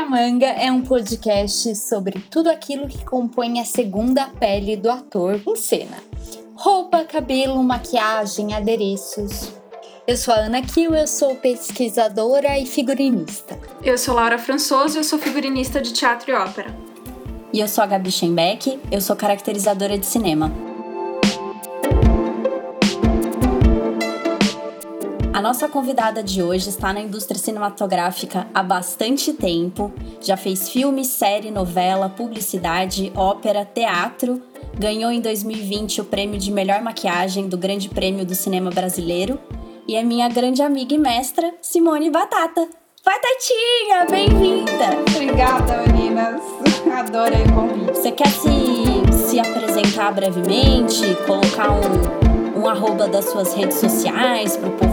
Pra Manga é um podcast sobre tudo aquilo que compõe a segunda pele do ator em cena. Roupa, cabelo, maquiagem, adereços. Eu sou a Ana Kiel, eu sou pesquisadora e figurinista. Eu sou Laura Françoso, eu sou figurinista de teatro e ópera. E eu sou a Gabi Schenbeck, eu sou caracterizadora de cinema. A nossa convidada de hoje está na indústria cinematográfica há bastante tempo. Já fez filme, série, novela, publicidade, ópera, teatro. Ganhou em 2020 o prêmio de melhor maquiagem do Grande Prêmio do Cinema Brasileiro. E é minha grande amiga e mestra, Simone Batata. Vai, Tatinha! Bem-vinda! Obrigada, meninas! Adorei o convite. Você quer se, se apresentar brevemente? Colocar um um arroba das suas redes sociais para o povo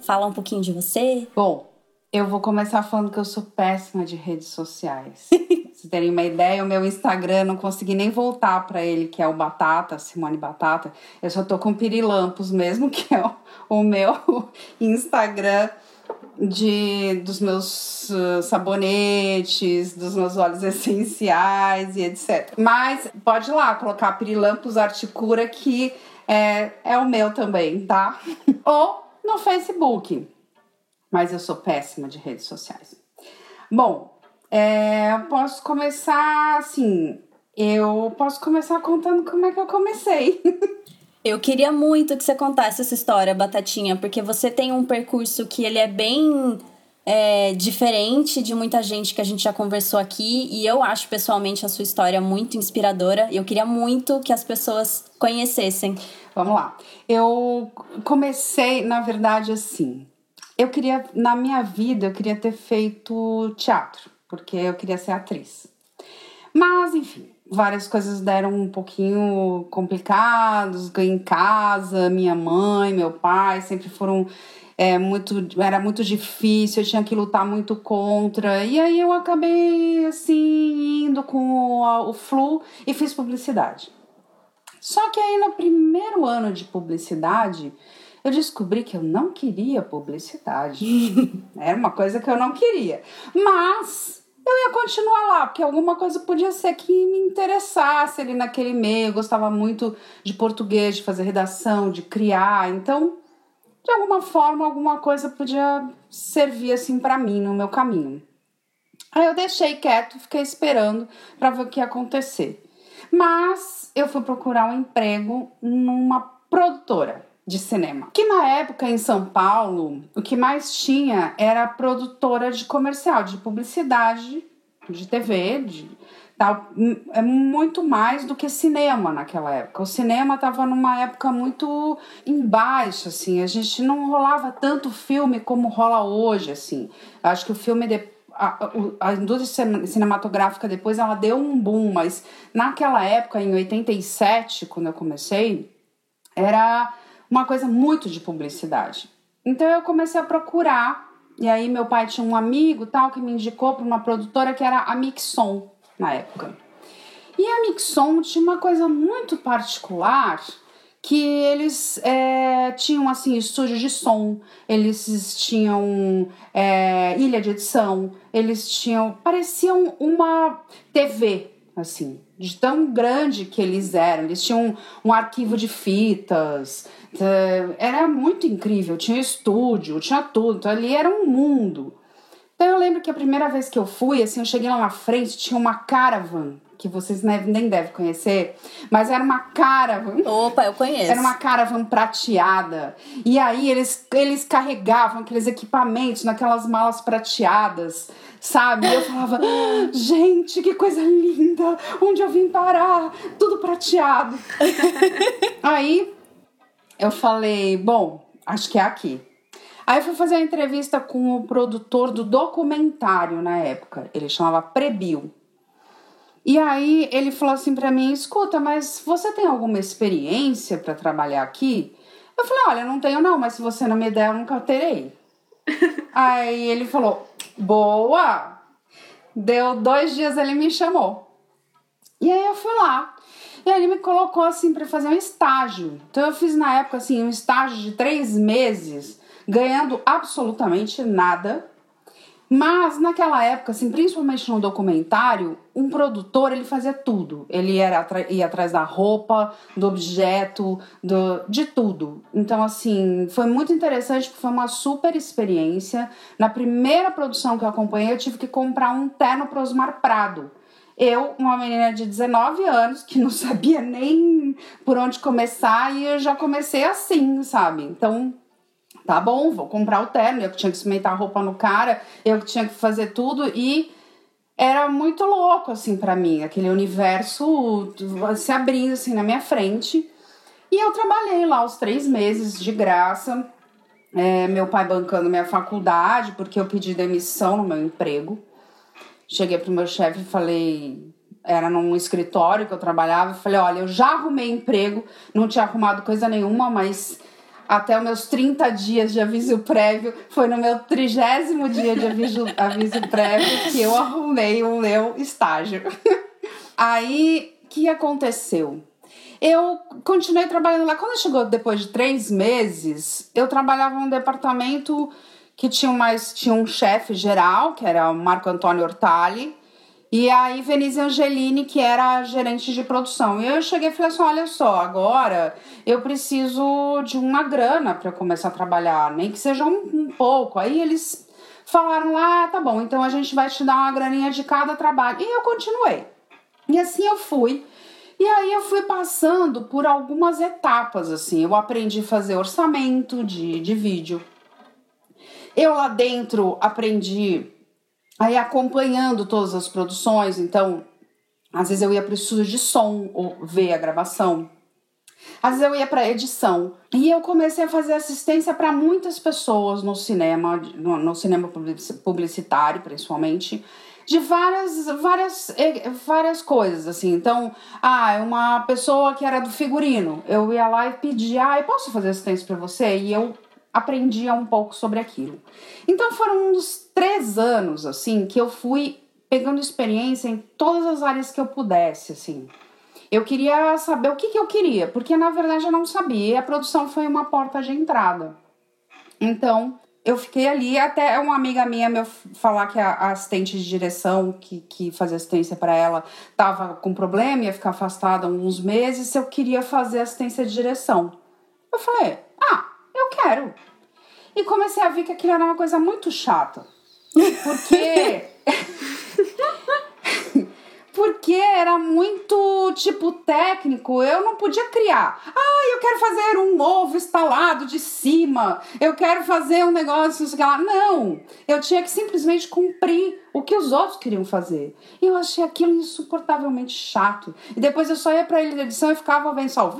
Falar um pouquinho de você? Bom, eu vou começar falando que eu sou péssima de redes sociais. Se terem uma ideia, o meu Instagram não consegui nem voltar para ele, que é o Batata, Simone Batata. Eu só tô com Pirilampos mesmo, que é o, o meu Instagram de dos meus uh, sabonetes, dos meus óleos essenciais e etc. Mas pode ir lá colocar Pirilampos Articura que é, é o meu também, tá? Ou no Facebook. Mas eu sou péssima de redes sociais. Bom, é, eu posso começar assim. Eu posso começar contando como é que eu comecei. Eu queria muito que você contasse essa história, Batatinha, porque você tem um percurso que ele é bem é, diferente de muita gente que a gente já conversou aqui e eu acho pessoalmente a sua história muito inspiradora. Eu queria muito que as pessoas conhecessem. Vamos lá. Eu comecei, na verdade, assim. Eu queria, na minha vida, eu queria ter feito teatro, porque eu queria ser atriz. Mas, enfim, várias coisas deram um pouquinho complicados. Ganhei em casa, minha mãe, meu pai sempre foram é, muito, era muito difícil, eu tinha que lutar muito contra. E aí eu acabei assim indo com o, o flu e fiz publicidade. Só que aí no primeiro ano de publicidade, eu descobri que eu não queria publicidade. Era uma coisa que eu não queria. Mas eu ia continuar lá, porque alguma coisa podia ser que me interessasse ali naquele meio. Eu gostava muito de português, de fazer redação, de criar. Então de alguma forma, alguma coisa podia servir assim para mim no meu caminho. Aí eu deixei quieto, fiquei esperando para ver o que ia acontecer. Mas eu fui procurar um emprego numa produtora de cinema. Que na época em São Paulo, o que mais tinha era produtora de comercial, de publicidade, de TV, de Tá, é muito mais do que cinema naquela época. O cinema estava numa época muito embaixo, assim. A gente não rolava tanto filme como rola hoje, assim. Acho que o filme a, a indústria cinematográfica depois ela deu um boom, mas naquela época, em 87, quando eu comecei, era uma coisa muito de publicidade. Então eu comecei a procurar, e aí meu pai tinha um amigo tal que me indicou para uma produtora que era a Mixon na época. E a Mixon tinha uma coisa muito particular que eles é, tinham assim estúdio de som, eles tinham é, ilha de edição, eles tinham pareciam uma TV assim de tão grande que eles eram. Eles tinham um, um arquivo de fitas, era muito incrível. Tinha estúdio, tinha tudo. Então, ali era um mundo. Então eu lembro que a primeira vez que eu fui, assim, eu cheguei lá na frente, tinha uma caravan, que vocês nem devem conhecer, mas era uma caravan. Opa, eu conheço. Era uma caravan prateada. E aí eles, eles carregavam aqueles equipamentos naquelas malas prateadas, sabe? E eu falava, gente, que coisa linda! Onde eu vim parar? Tudo prateado. aí eu falei, bom, acho que é aqui. Aí fui fazer a entrevista com o produtor do documentário na época. Ele chamava Prebil. E aí ele falou assim para mim: "Escuta, mas você tem alguma experiência para trabalhar aqui?" Eu falei: "Olha, não tenho não, mas se você não me der, eu nunca terei." aí ele falou: "Boa!" Deu dois dias ele me chamou. E aí eu fui lá. E aí ele me colocou assim para fazer um estágio. Então eu fiz na época assim um estágio de três meses, ganhando absolutamente nada. Mas naquela época, assim, principalmente no documentário, um produtor ele fazia tudo. Ele era ia atrás da roupa, do objeto, do, de tudo. Então, assim, foi muito interessante porque foi uma super experiência. Na primeira produção que eu acompanhei, eu tive que comprar um terno para Osmar Prado. Eu, uma menina de 19 anos, que não sabia nem por onde começar, e eu já comecei assim, sabe? Então, tá bom, vou comprar o terno, eu que tinha que experimentar a roupa no cara, eu que tinha que fazer tudo e era muito louco assim para mim, aquele universo se abrindo assim na minha frente. E eu trabalhei lá os três meses de graça, é, meu pai bancando minha faculdade, porque eu pedi demissão no meu emprego. Cheguei pro meu chefe e falei, era num escritório que eu trabalhava, falei, olha, eu já arrumei emprego, não tinha arrumado coisa nenhuma, mas até os meus 30 dias de aviso prévio. Foi no meu trigésimo dia de aviso, aviso prévio que eu arrumei o meu estágio. Aí, o que aconteceu? Eu continuei trabalhando lá. Quando chegou depois de três meses, eu trabalhava num departamento que tinha mais tinha um chefe geral, que era o Marco Antônio Ortali, e aí, Venise Angelini, que era a gerente de produção. E eu cheguei e falei assim: olha só, agora eu preciso de uma grana para começar a trabalhar, nem que seja um, um, pouco. Aí eles falaram lá: ah, tá bom, então a gente vai te dar uma graninha de cada trabalho. E eu continuei. E assim eu fui. E aí eu fui passando por algumas etapas, assim. Eu aprendi a fazer orçamento de, de vídeo. Eu lá dentro aprendi aí acompanhando todas as produções, então às vezes eu ia para o estúdio de som ou ver a gravação. Às vezes eu ia para edição e eu comecei a fazer assistência para muitas pessoas no cinema, no, no, cinema publicitário principalmente, de várias, várias, várias coisas assim. Então, ah, uma pessoa que era do figurino, eu ia lá e pedia, ah, posso fazer assistência para você? E eu aprendia um pouco sobre aquilo. Então foram uns três anos assim que eu fui pegando experiência em todas as áreas que eu pudesse, assim. Eu queria saber o que, que eu queria, porque na verdade eu não sabia. E a produção foi uma porta de entrada. Então, eu fiquei ali até uma amiga minha me falar que a assistente de direção que, que fazia assistência para ela estava com problema, ia ficar afastada uns meses, se eu queria fazer assistência de direção. Eu falei, eu quero. E comecei a ver que aquilo era uma coisa muito chata. Porque. porque era muito tipo técnico, eu não podia criar. Ah, eu quero fazer um ovo instalado de cima, eu quero fazer um negócio, não sei lá. Não, eu tinha que simplesmente cumprir o que os outros queriam fazer. E eu achei aquilo insuportavelmente chato. E depois eu só ia pra ele de edição e ficava vendo só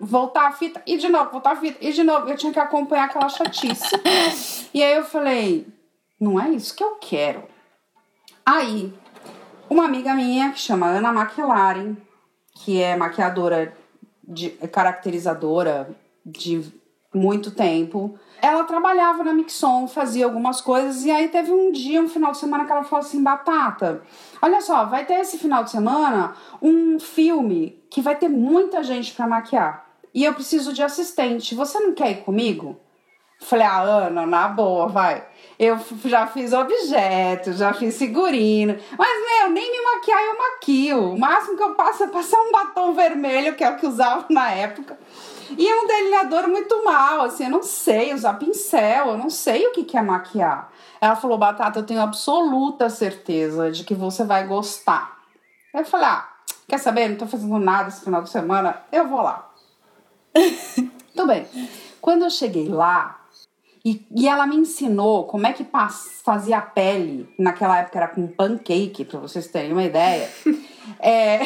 voltar a fita e de novo, voltar a fita e de novo. Eu tinha que acompanhar aquela chatice. e aí eu falei, não é isso que eu quero. Aí, uma amiga minha que chama Ana McLaren, que é maquiadora, de, caracterizadora de muito tempo, ela trabalhava na Mixon, fazia algumas coisas, e aí teve um dia, um final de semana, que ela falou assim: Batata, olha só, vai ter esse final de semana um filme que vai ter muita gente para maquiar e eu preciso de assistente. Você não quer ir comigo? Falei, ah, Ana, na boa, vai. Eu já fiz objeto, já fiz figurino. Mas, meu, nem me maquiar eu maquio. O máximo que eu passo é passar um batom vermelho, que é o que usava na época. E é um delineador muito mal, assim, eu não sei usar pincel, eu não sei o que, que é maquiar. Ela falou, Batata, eu tenho absoluta certeza de que você vai gostar. Eu falei, ah, quer saber? Não tô fazendo nada esse final de semana, eu vou lá. Tudo bem. Quando eu cheguei lá, e, e ela me ensinou como é que fazia a pele, naquela época era com pancake, para vocês terem uma ideia. é,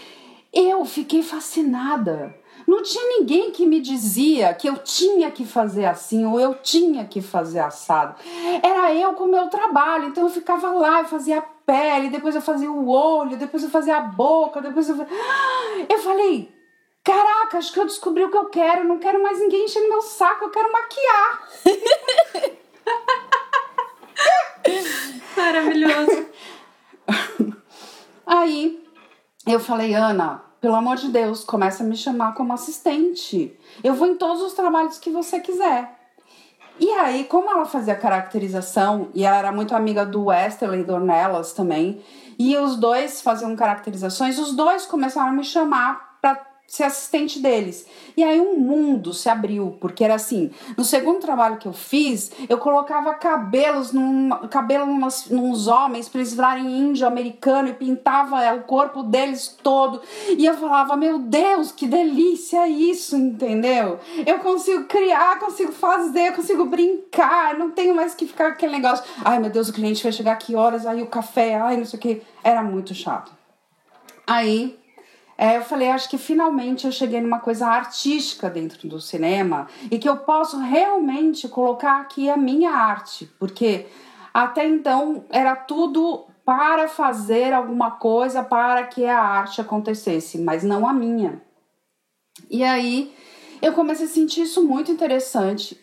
eu fiquei fascinada. Não tinha ninguém que me dizia que eu tinha que fazer assim ou eu tinha que fazer assado. Era eu com o meu trabalho, então eu ficava lá, eu fazia a pele, depois eu fazia o olho, depois eu fazia a boca, depois eu. Eu falei, caraca, acho que eu descobri o que eu quero, não quero mais ninguém enchendo meu saco, eu quero maquiar. Maravilhoso. Aí eu falei, Ana, pelo amor de Deus, começa a me chamar como assistente. Eu vou em todos os trabalhos que você quiser. E aí, como ela fazia caracterização, e ela era muito amiga do Westerly Dornelas também, e os dois faziam caracterizações, os dois começaram a me chamar ser assistente deles. E aí um mundo se abriu, porque era assim, no segundo trabalho que eu fiz, eu colocava cabelos num, cabelo nos homens para eles virarem índio americano e pintava é, o corpo deles todo. E eu falava, meu Deus, que delícia isso, entendeu? Eu consigo criar, consigo fazer, consigo brincar, não tenho mais que ficar aquele negócio, ai meu Deus, o cliente vai chegar que horas, aí o café, ai não sei o que. Era muito chato. Aí é, eu falei, acho que finalmente eu cheguei numa coisa artística dentro do cinema e que eu posso realmente colocar aqui a minha arte, porque até então era tudo para fazer alguma coisa para que a arte acontecesse, mas não a minha. E aí eu comecei a sentir isso muito interessante.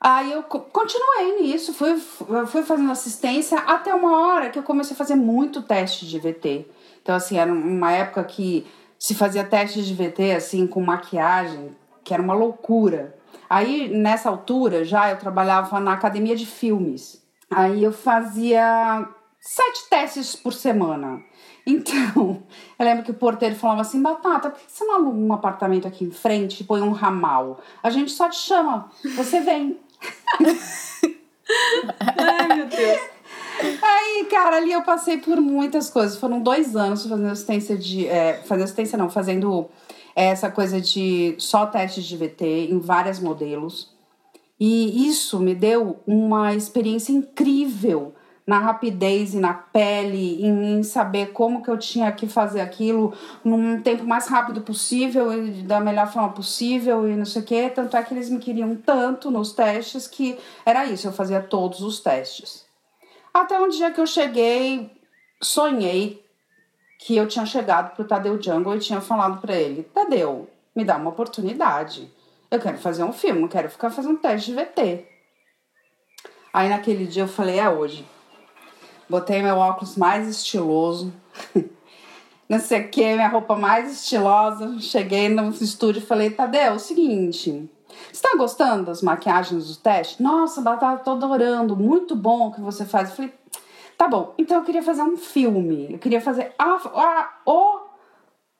Aí eu continuei nisso, fui, fui fazendo assistência até uma hora que eu comecei a fazer muito teste de VT. Então, assim, era uma época que se fazia teste de VT assim com maquiagem, que era uma loucura. Aí nessa altura já eu trabalhava na academia de filmes. Aí eu fazia sete testes por semana. Então, eu lembro que o porteiro falava assim: Batata, por que você não aluga um apartamento aqui em frente e põe um ramal? A gente só te chama, você vem. Ai, meu Deus. Aí, cara, ali eu passei por muitas coisas. Foram dois anos fazendo assistência de. É, fazendo assistência não, fazendo essa coisa de só testes de VT em vários modelos. E isso me deu uma experiência incrível na rapidez e na pele, em, saber como que eu tinha que fazer aquilo num tempo mais rápido possível e da melhor forma possível e não sei o que. Tanto é que eles me queriam tanto nos testes que era isso, eu fazia todos os testes. Até um dia que eu cheguei, sonhei que eu tinha chegado pro Tadeu Jungle e tinha falado para ele: Tadeu, me dá uma oportunidade. Eu quero fazer um filme, não quero ficar fazendo teste de VT. Aí naquele dia eu falei: é hoje. Botei meu óculos mais estiloso, não sei o que, minha roupa mais estilosa. Cheguei no estúdio e falei: Tadeu, é o seguinte. Você tá gostando das maquiagens do teste? Nossa, Batata, tô adorando, muito bom o que você faz. Eu falei, tá bom, então eu queria fazer um filme, eu queria fazer a, a, o,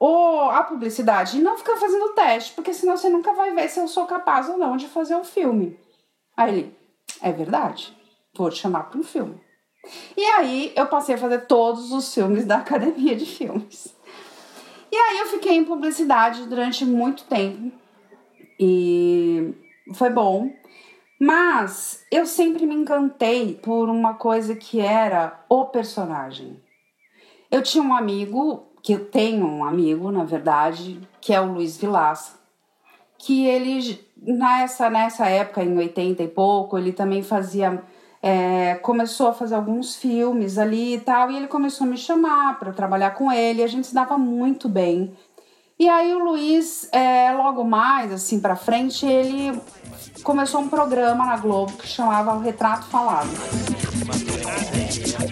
o, a publicidade e não ficar fazendo teste, porque senão você nunca vai ver se eu sou capaz ou não de fazer um filme. Aí ele, é verdade, vou te chamar para um filme. E aí eu passei a fazer todos os filmes da Academia de Filmes. E aí eu fiquei em publicidade durante muito tempo. E foi bom. Mas eu sempre me encantei por uma coisa que era o personagem. Eu tinha um amigo, que eu tenho um amigo, na verdade, que é o Luiz Vilaça, que ele, nessa, nessa época, em 80 e pouco, ele também fazia. É, começou a fazer alguns filmes ali e tal, e ele começou a me chamar para trabalhar com ele, a gente se dava muito bem. E aí o Luiz, é, logo mais, assim, pra frente, ele começou um programa na Globo que chamava O Retrato Falado.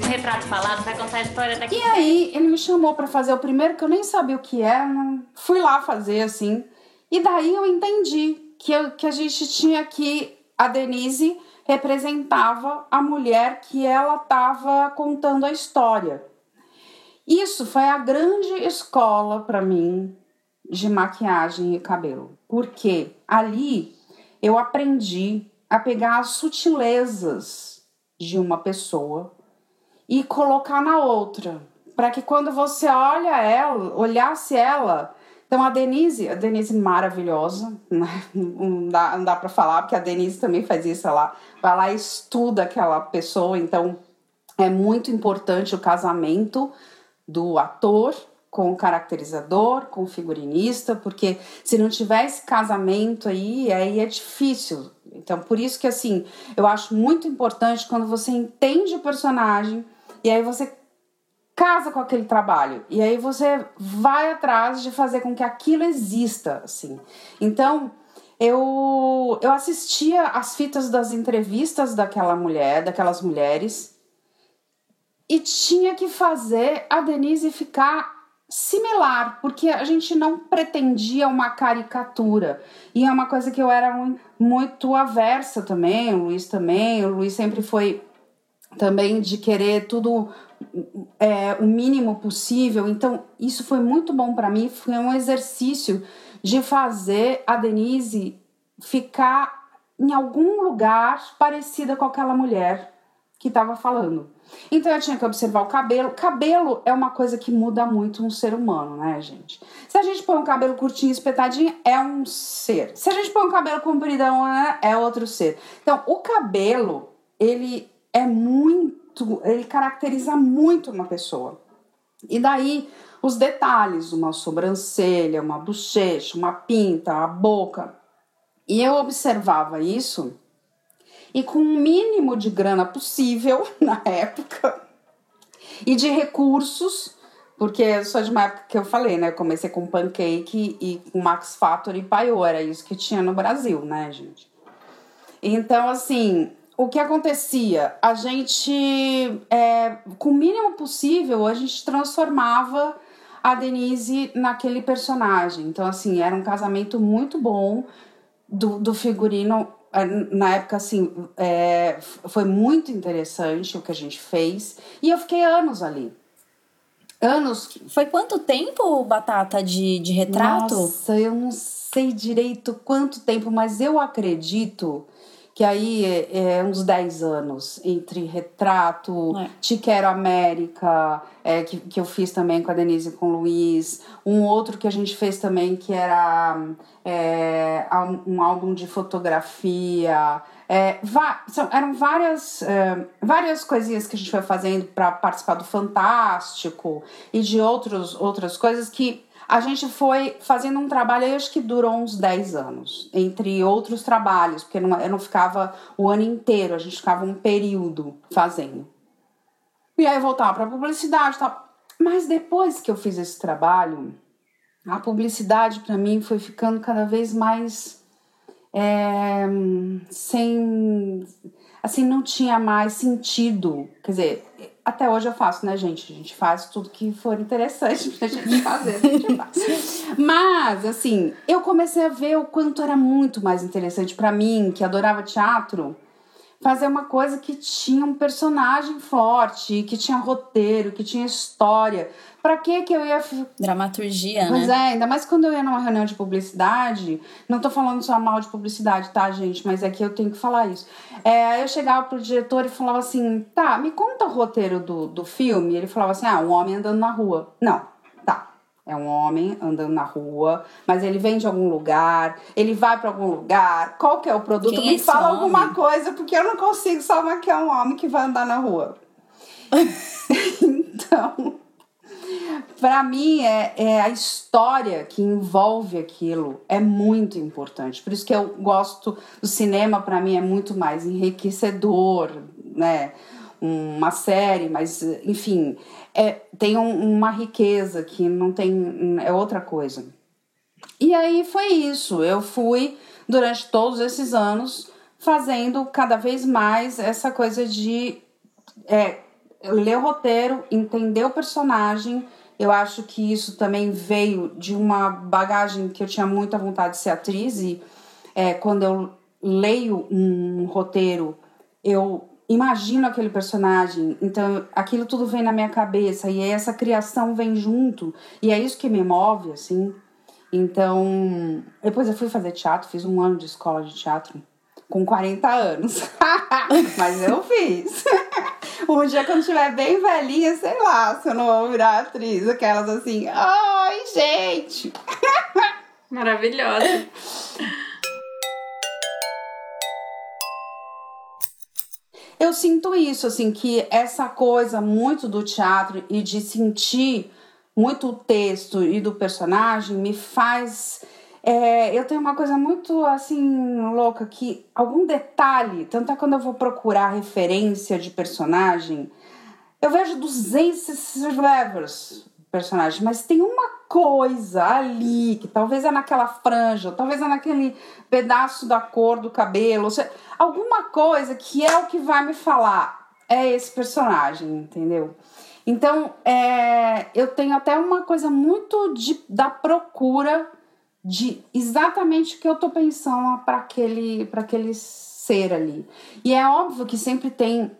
O Retrato Falado vai contar a história daqui. E aí ele me chamou para fazer o primeiro, que eu nem sabia o que era, fui lá fazer, assim. E daí eu entendi que, eu, que a gente tinha que... A Denise representava a mulher que ela estava contando a história. Isso foi a grande escola para mim de maquiagem e cabelo. Porque ali eu aprendi a pegar as sutilezas de uma pessoa e colocar na outra, para que quando você olha ela, olhasse ela, então a Denise, a Denise maravilhosa, né? não dá, não dá para falar porque a Denise também faz isso lá, vai lá e estuda aquela pessoa, então é muito importante o casamento do ator com caracterizador, com figurinista, porque se não tiver esse casamento aí, aí é difícil. Então, por isso que assim, eu acho muito importante quando você entende o personagem e aí você casa com aquele trabalho e aí você vai atrás de fazer com que aquilo exista, assim. Então, eu eu assistia as fitas das entrevistas daquela mulher, daquelas mulheres e tinha que fazer a Denise ficar similar, porque a gente não pretendia uma caricatura. E é uma coisa que eu era muito aversa também, o Luiz também. O Luiz sempre foi também de querer tudo é, o mínimo possível. Então, isso foi muito bom para mim. Foi um exercício de fazer a Denise ficar em algum lugar parecida com aquela mulher que estava falando. Então eu tinha que observar o cabelo. Cabelo é uma coisa que muda muito um ser humano, né, gente? Se a gente põe um cabelo curtinho, espetadinho, é um ser. Se a gente põe um cabelo compridão, né, é outro ser. Então, o cabelo, ele é muito, ele caracteriza muito uma pessoa. E daí, os detalhes, uma sobrancelha, uma bochecha, uma pinta, a boca. E eu observava isso e com o mínimo de grana possível na época e de recursos, porque eu sou de uma época que eu falei, né? Eu comecei com pancake e com Max Factor e Paiô, era isso que tinha no Brasil, né, gente? Então, assim, o que acontecia? A gente, é, com o mínimo possível, a gente transformava a Denise naquele personagem. Então, assim, era um casamento muito bom do, do figurino é, na época, assim, é, foi muito interessante o que a gente fez. E eu fiquei anos ali. Anos. Foi quanto tempo, Batata, de, de retrato? Nossa, eu não sei direito quanto tempo, mas eu acredito que aí é, é uns 10 anos entre retrato, é. Te Quero América, é, que, que eu fiz também com a Denise e com o Luiz, um outro que a gente fez também que era é, um álbum de fotografia. É, são, eram várias, é, várias coisinhas que a gente foi fazendo para participar do Fantástico e de outros, outras coisas que a gente foi fazendo um trabalho, acho que durou uns 10 anos, entre outros trabalhos, porque não, eu não ficava o ano inteiro, a gente ficava um período fazendo. E aí eu voltava para publicidade e tal. Mas depois que eu fiz esse trabalho, a publicidade para mim foi ficando cada vez mais é, sem assim não tinha mais sentido quer dizer até hoje eu faço, né, gente? A gente faz tudo que for interessante pra gente fazer, a gente faz. Mas, assim, eu comecei a ver o quanto era muito mais interessante para mim, que adorava teatro, fazer uma coisa que tinha um personagem forte, que tinha roteiro, que tinha história. Pra que que eu ia. Dramaturgia, pois né? Pois é, ainda mais quando eu ia numa reunião de publicidade. Não tô falando só mal de publicidade, tá, gente? Mas é que eu tenho que falar isso. É, eu chegava pro diretor e falava assim: tá, me conta o roteiro do, do filme. E ele falava assim: ah, um homem andando na rua. Não, tá. É um homem andando na rua, mas ele vem de algum lugar, ele vai para algum lugar. Qual que é o produto? Quem me é fala homem? alguma coisa, porque eu não consigo só maquiar um homem que vai andar na rua. então, para mim é, é a história que envolve aquilo é muito importante. Por isso que eu gosto do cinema. Para mim é muito mais enriquecedor, né? Uma série, mas enfim, é, tem um, uma riqueza que não tem é outra coisa. E aí foi isso. Eu fui durante todos esses anos fazendo cada vez mais essa coisa de é, ler o roteiro, entender o personagem eu acho que isso também veio de uma bagagem que eu tinha muita vontade de ser atriz e é, quando eu leio um roteiro, eu imagino aquele personagem, então aquilo tudo vem na minha cabeça e essa criação vem junto e é isso que me move, assim. Então, depois eu fui fazer teatro, fiz um ano de escola de teatro com 40 anos. Mas eu fiz. um dia quando estiver bem velhinha, sei lá, se eu não vou virar atriz, aquelas assim, ai, gente. Maravilhosa. Eu sinto isso, assim, que essa coisa muito do teatro e de sentir muito o texto e do personagem me faz é, eu tenho uma coisa muito assim louca que algum detalhe, tanto é quando eu vou procurar referência de personagem, eu vejo 200 levers personagem, mas tem uma coisa ali que talvez é naquela franja, talvez é naquele pedaço da cor do cabelo, ou seja, alguma coisa que é o que vai me falar é esse personagem, entendeu? Então, é, eu tenho até uma coisa muito de, da procura de exatamente o que eu tô pensando para aquele, aquele ser ali. E é óbvio que sempre tem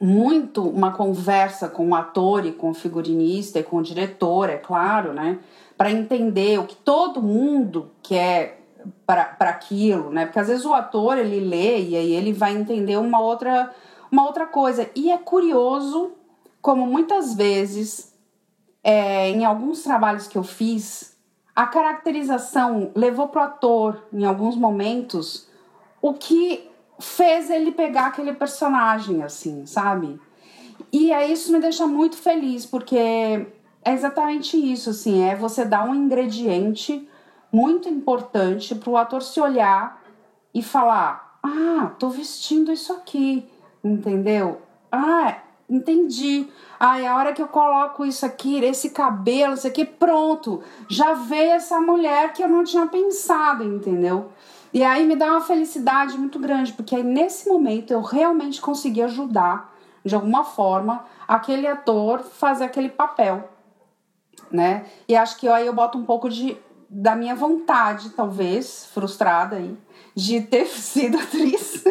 muito uma conversa com o ator e com o figurinista e com o diretor, é claro, né? Para entender o que todo mundo quer para aquilo, né? Porque às vezes o ator ele lê e aí ele vai entender uma outra, uma outra coisa. E é curioso como muitas vezes, é, em alguns trabalhos que eu fiz, a caracterização levou para o ator, em alguns momentos, o que fez ele pegar aquele personagem, assim, sabe? E aí isso me deixa muito feliz, porque é exatamente isso, assim, é você dar um ingrediente muito importante para o ator se olhar e falar: ah, tô vestindo isso aqui, entendeu? Ah, entendi. Ai, a hora que eu coloco isso aqui, esse cabelo, isso aqui, pronto, já veio essa mulher que eu não tinha pensado, entendeu? E aí me dá uma felicidade muito grande, porque aí nesse momento eu realmente consegui ajudar, de alguma forma, aquele ator fazer aquele papel, né? E acho que aí eu boto um pouco de da minha vontade, talvez, frustrada aí, de ter sido atriz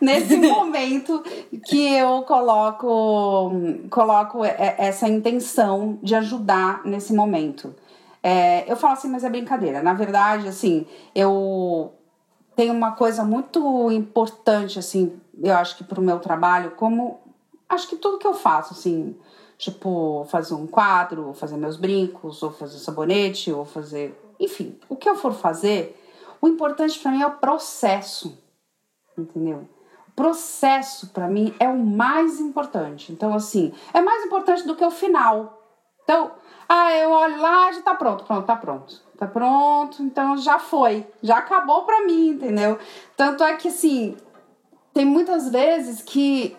nesse momento que eu coloco, coloco essa intenção de ajudar nesse momento. É, eu falo assim, mas é brincadeira. Na verdade, assim, eu tem uma coisa muito importante, assim, eu acho que para o meu trabalho, como acho que tudo que eu faço, assim, tipo, fazer um quadro, ou fazer meus brincos, ou fazer sabonete, ou fazer. Enfim, o que eu for fazer, o importante para mim é o processo, entendeu? O processo para mim é o mais importante. Então, assim, é mais importante do que o final. Então, ah, eu olho lá, já tá pronto, pronto, tá pronto tá pronto, então já foi, já acabou pra mim, entendeu? Tanto é que assim, tem muitas vezes que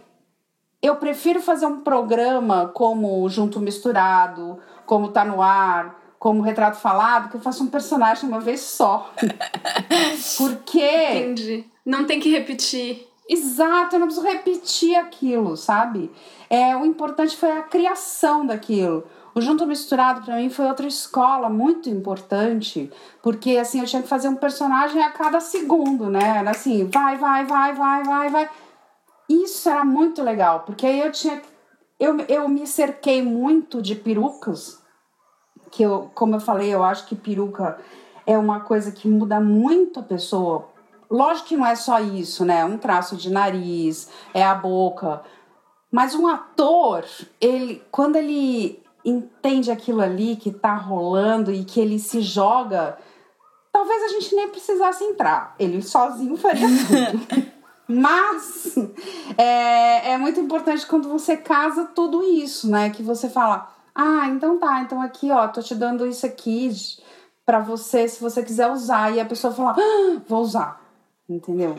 eu prefiro fazer um programa como Junto Misturado, como Tá no Ar, como Retrato Falado, que eu faço um personagem uma vez só. Porque. Entendi. Não tem que repetir. Exato, eu não preciso repetir aquilo, sabe? É, o importante foi a criação daquilo. O Junto Misturado para mim foi outra escola muito importante, porque assim eu tinha que fazer um personagem a cada segundo, né? Era assim, vai, vai, vai, vai, vai, vai. Isso era muito legal, porque aí eu tinha eu, eu me cerquei muito de perucas, que eu, como eu falei, eu acho que peruca é uma coisa que muda muito a pessoa. Lógico que não é só isso, né? Um traço de nariz, é a boca. Mas um ator, ele, quando ele entende aquilo ali que tá rolando e que ele se joga, talvez a gente nem precisasse entrar. Ele sozinho faria tudo. Mas é, é muito importante quando você casa tudo isso, né? Que você fala, ah, então tá, então aqui, ó, tô te dando isso aqui para você, se você quiser usar. E a pessoa fala, ah, vou usar. Entendeu?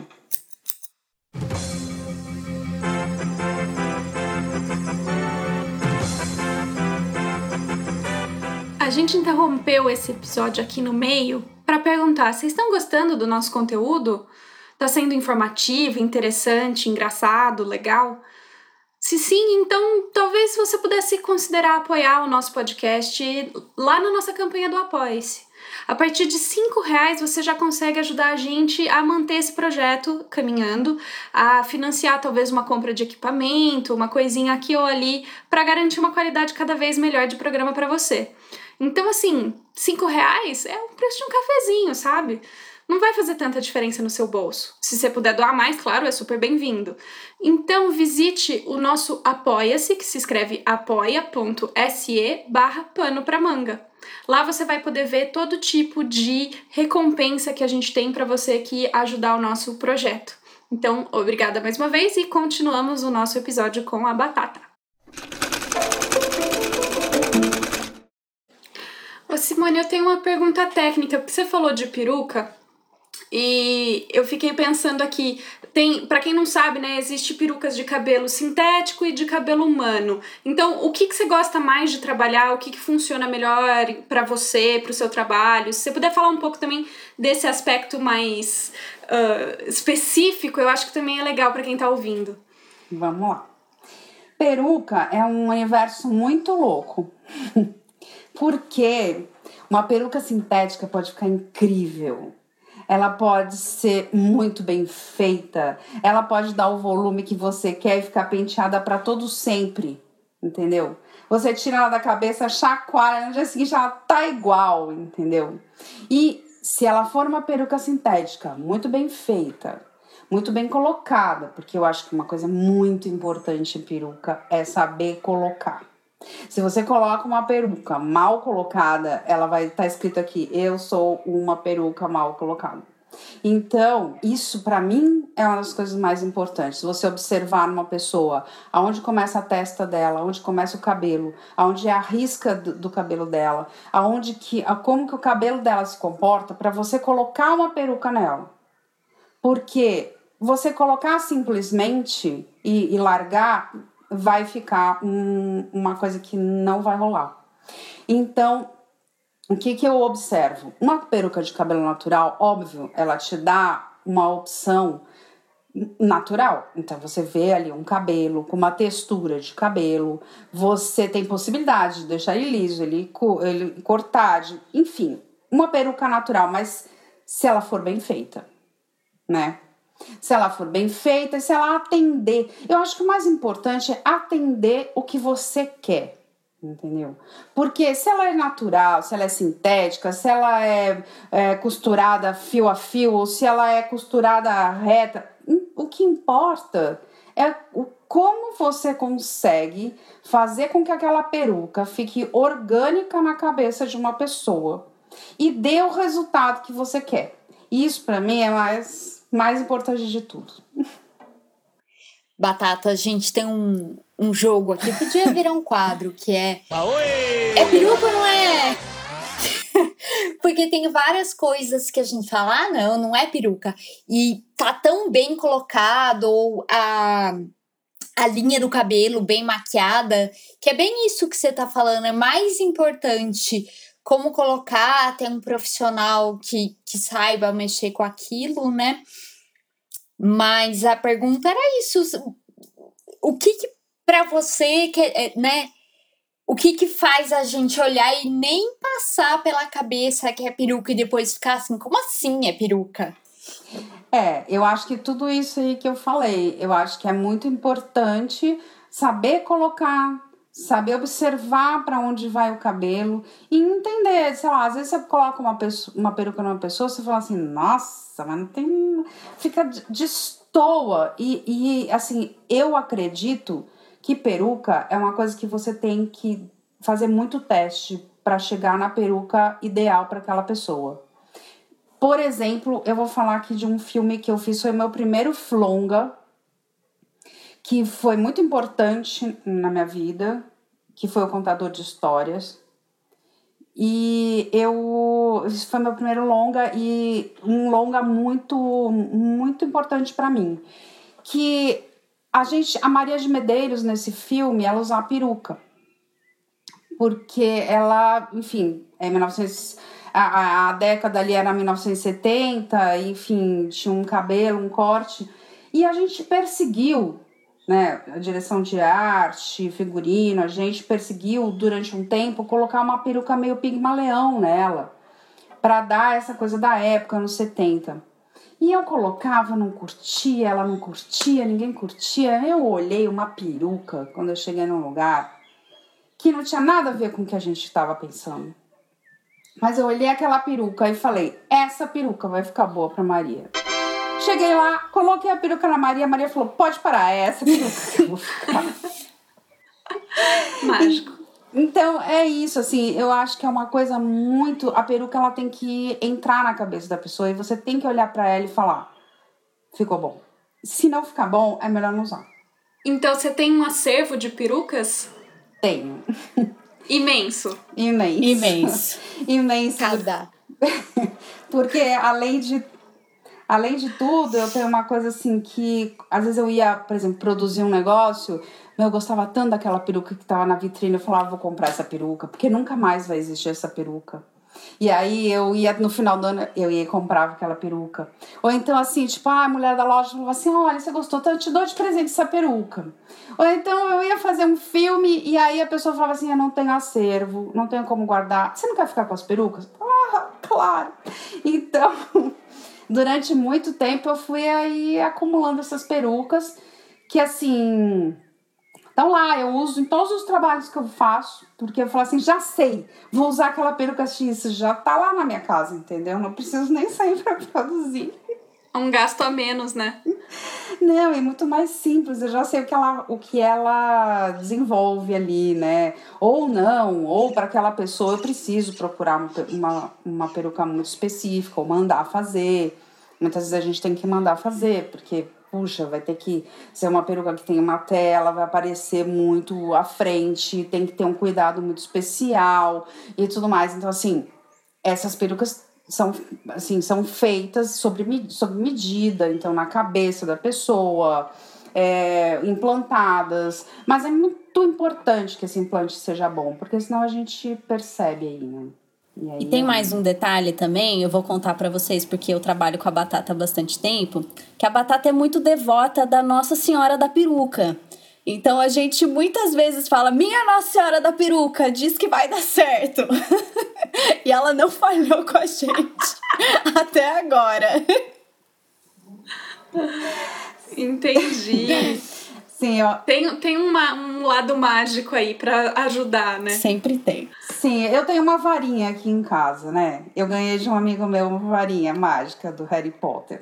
A gente interrompeu esse episódio aqui no meio para perguntar: vocês estão gostando do nosso conteúdo? Tá sendo informativo, interessante, engraçado, legal? Se sim, então talvez você pudesse considerar apoiar o nosso podcast lá na nossa campanha do Apoie-se. A partir de cinco reais você já consegue ajudar a gente a manter esse projeto caminhando, a financiar talvez uma compra de equipamento, uma coisinha aqui ou ali, para garantir uma qualidade cada vez melhor de programa para você. Então, assim, cinco reais é o preço de um cafezinho, sabe? Não vai fazer tanta diferença no seu bolso. Se você puder doar mais, claro, é super bem-vindo. Então, visite o nosso Apoia-se, que se escreve apoia.se barra pano pra manga. Lá você vai poder ver todo tipo de recompensa que a gente tem para você que ajudar o nosso projeto. Então, obrigada mais uma vez e continuamos o nosso episódio com a batata. Simone, eu tenho uma pergunta técnica, porque você falou de peruca e eu fiquei pensando aqui, tem, para quem não sabe, né, existe perucas de cabelo sintético e de cabelo humano. Então, o que, que você gosta mais de trabalhar? O que, que funciona melhor para você, para o seu trabalho? Se você puder falar um pouco também desse aspecto mais uh, específico, eu acho que também é legal para quem tá ouvindo. Vamos lá. Peruca é um universo muito louco. Porque uma peruca sintética pode ficar incrível ela pode ser muito bem feita, ela pode dar o volume que você quer e ficar penteada para todo sempre, entendeu? Você tira ela da cabeça, chacoalha, no dia seguinte ela tá igual, entendeu? E se ela for uma peruca sintética, muito bem feita, muito bem colocada, porque eu acho que uma coisa muito importante em peruca é saber colocar. Se você coloca uma peruca mal colocada, ela vai estar tá escrito aqui: eu sou uma peruca mal colocada. Então, isso para mim é uma das coisas mais importantes. Você observar uma pessoa, aonde começa a testa dela, aonde começa o cabelo, aonde é a risca do, do cabelo dela, aonde que, como que o cabelo dela se comporta para você colocar uma peruca nela. Porque você colocar simplesmente e, e largar vai ficar um, uma coisa que não vai rolar. Então, o que, que eu observo? Uma peruca de cabelo natural, óbvio, ela te dá uma opção natural. Então você vê ali um cabelo com uma textura de cabelo, você tem possibilidade de deixar ele liso, ele, ele cortar, de, enfim, uma peruca natural, mas se ela for bem feita, né? Se ela for bem feita, se ela atender. Eu acho que o mais importante é atender o que você quer. Entendeu? Porque se ela é natural, se ela é sintética, se ela é, é costurada fio a fio, ou se ela é costurada reta, o que importa é o como você consegue fazer com que aquela peruca fique orgânica na cabeça de uma pessoa e dê o resultado que você quer. Isso para mim é mais mais importante de tudo. Batata, a gente tem um, um jogo aqui, podia virar um quadro, que é. É peruca ou não é? Porque tem várias coisas que a gente fala, ah, não, não é peruca. E tá tão bem colocado, ou a, a linha do cabelo bem maquiada, que é bem isso que você tá falando. É mais importante como colocar, ter um profissional que, que saiba mexer com aquilo, né? Mas a pergunta era isso: o que, que para você, que, é, né? O que que faz a gente olhar e nem passar pela cabeça que é peruca e depois ficar assim, como assim é peruca? É, eu acho que tudo isso aí que eu falei, eu acho que é muito importante saber colocar saber observar para onde vai o cabelo e entender, sei lá, às vezes você coloca uma, pessoa, uma peruca numa pessoa, você fala assim, nossa, mas não tem. fica destoa. E, e assim, eu acredito que peruca é uma coisa que você tem que fazer muito teste para chegar na peruca ideal para aquela pessoa. Por exemplo, eu vou falar aqui de um filme que eu fiz, foi meu primeiro flonga, que foi muito importante na minha vida, que foi o contador de histórias. E eu esse foi meu primeiro longa e um longa muito muito importante para mim, que a gente a Maria de Medeiros nesse filme, ela usa a peruca. Porque ela, enfim, é 1900 a, a década ali era 1970, enfim, tinha um cabelo, um corte, e a gente perseguiu né, a direção de arte, figurino, a gente perseguiu durante um tempo colocar uma peruca meio pigmaleão nela, para dar essa coisa da época, nos 70. E eu colocava, não curtia, ela não curtia, ninguém curtia. Eu olhei uma peruca quando eu cheguei num lugar que não tinha nada a ver com o que a gente estava pensando. Mas eu olhei aquela peruca e falei: essa peruca vai ficar boa para Maria. Cheguei lá, coloquei a peruca na Maria, a Maria falou: pode parar, é essa peruca que eu vou ficar. Mágico. Então é isso, assim, eu acho que é uma coisa muito. A peruca ela tem que entrar na cabeça da pessoa e você tem que olhar para ela e falar: ficou bom. Se não ficar bom, é melhor não usar. Então você tem um acervo de perucas? Tenho. Imenso. Imenso. Imenso. Imenso. Cada. Porque além de além de tudo, eu tenho uma coisa assim que às vezes eu ia, por exemplo, produzir um negócio, eu gostava tanto daquela peruca que tava na vitrine, eu falava, vou comprar essa peruca, porque nunca mais vai existir essa peruca. E aí eu ia no final do ano, eu ia e comprava aquela peruca. Ou então assim, tipo, ah, a mulher da loja falava assim: olha, você gostou, eu te dou de presente essa peruca. Ou então eu ia fazer um filme e aí a pessoa falava assim: eu não tenho acervo, não tenho como guardar. Você não quer ficar com as perucas? Ah, claro. Então, durante muito tempo eu fui aí acumulando essas perucas que assim então lá, eu uso em todos os trabalhos que eu faço, porque eu falo assim, já sei, vou usar aquela peruca X, já tá lá na minha casa, entendeu? Não preciso nem sair para produzir. É um gasto a menos, né? Não, é muito mais simples. Eu já sei o que ela, o que ela desenvolve ali, né? Ou não, ou para aquela pessoa eu preciso procurar uma, uma, uma peruca muito específica, ou mandar fazer. Muitas vezes a gente tem que mandar fazer, porque puxa, vai ter que ser uma peruca que tem uma tela, vai aparecer muito à frente, tem que ter um cuidado muito especial e tudo mais. Então, assim, essas perucas são, assim, são feitas sobre, sobre medida, então na cabeça da pessoa, é, implantadas. Mas é muito importante que esse implante seja bom, porque senão a gente percebe aí, né? E, aí, e tem mais um detalhe também, eu vou contar para vocês porque eu trabalho com a batata há bastante tempo, que a batata é muito devota da Nossa Senhora da Peruca. Então a gente muitas vezes fala: "Minha Nossa Senhora da Peruca diz que vai dar certo". e ela não falhou com a gente até agora. Entendi. Sim, ó. Tem, tem uma, um lado mágico aí para ajudar, né? Sempre tem. Sim, eu tenho uma varinha aqui em casa, né? Eu ganhei de um amigo meu uma varinha mágica do Harry Potter.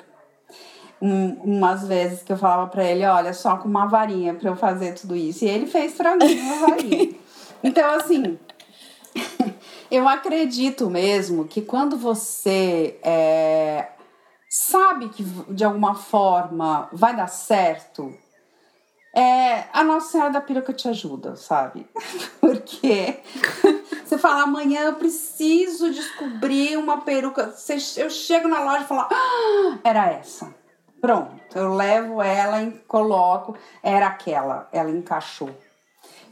Um, umas vezes que eu falava para ele, olha, só com uma varinha para eu fazer tudo isso. E ele fez para mim uma varinha. então, assim, eu acredito mesmo que quando você é, sabe que de alguma forma vai dar certo, é, a Nossa Senhora da Peruca te ajuda, sabe? Porque você fala, amanhã eu preciso descobrir uma peruca. Eu chego na loja e falo, ah, era essa. Pronto, eu levo ela e coloco, era aquela, ela encaixou.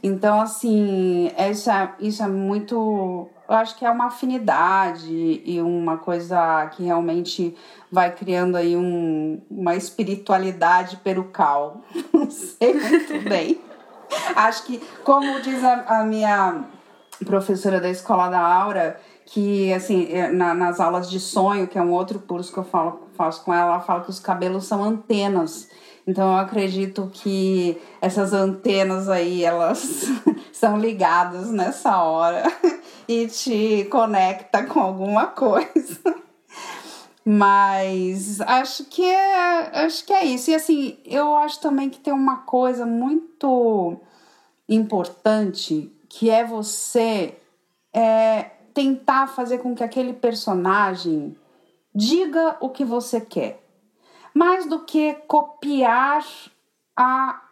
Então, assim, isso é, isso é muito. Eu acho que é uma afinidade e uma coisa que realmente vai criando aí um, uma espiritualidade perucal. Não sei muito bem. Acho que, como diz a, a, minha professora da escola da Aura, que assim, é, na, nas aulas de sonho, que é um outro curso que eu falo, faço com ela, ela fala que os cabelos são antenas então eu acredito que essas antenas aí, elas são ligadas nessa hora e te conecta com alguma coisa. Mas acho que é, acho que é isso. E assim, eu acho também que tem uma coisa muito importante que é você é, tentar fazer com que aquele personagem diga o que você quer mais do que copiar a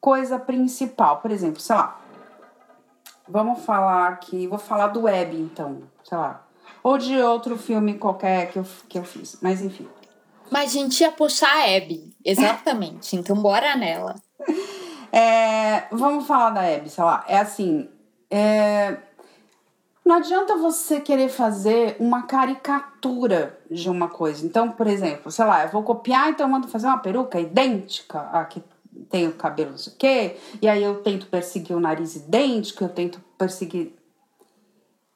coisa principal. Por exemplo, sei lá, vamos falar aqui, vou falar do Web então, sei lá, ou de outro filme qualquer que eu, que eu fiz, mas enfim. Mas a gente ia puxar a Abby, exatamente, então bora nela. É, vamos falar da Abby, sei lá, é assim, é, não adianta você querer fazer uma caricatura de uma coisa. Então, por exemplo, sei lá, eu vou copiar, então eu mando fazer uma peruca idêntica a que tem o cabelo não sei o quê, e aí eu tento perseguir o nariz idêntico, eu tento perseguir.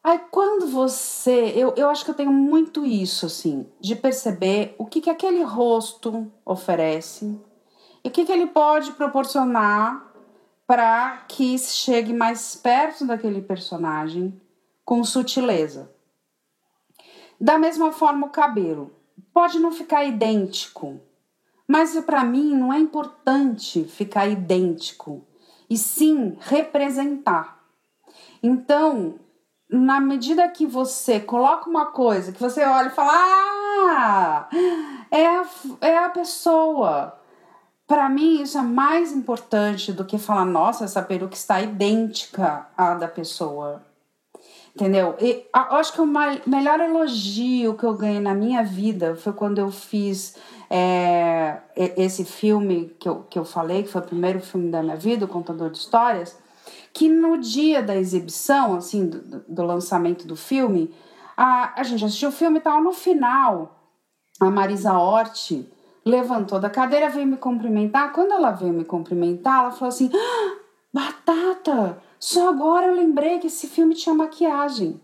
Aí quando você. Eu, eu acho que eu tenho muito isso, assim, de perceber o que, que aquele rosto oferece e o que, que ele pode proporcionar para que chegue mais perto daquele personagem com sutileza. Da mesma forma, o cabelo pode não ficar idêntico, mas para mim não é importante ficar idêntico, e sim representar. Então, na medida que você coloca uma coisa que você olha e fala, ah, é a, é a pessoa. para mim isso é mais importante do que falar, nossa, essa peruca está idêntica à da pessoa. Entendeu? E eu acho que o melhor elogio que eu ganhei na minha vida foi quando eu fiz é, esse filme que eu, que eu falei, que foi o primeiro filme da minha vida, O Contador de Histórias, que no dia da exibição, assim, do, do lançamento do filme, a, a gente assistiu o filme e tal, no final, a Marisa Hort levantou da cadeira, veio me cumprimentar. Quando ela veio me cumprimentar, ela falou assim: ah, Batata, só agora eu lembrei que esse filme tinha maquiagem.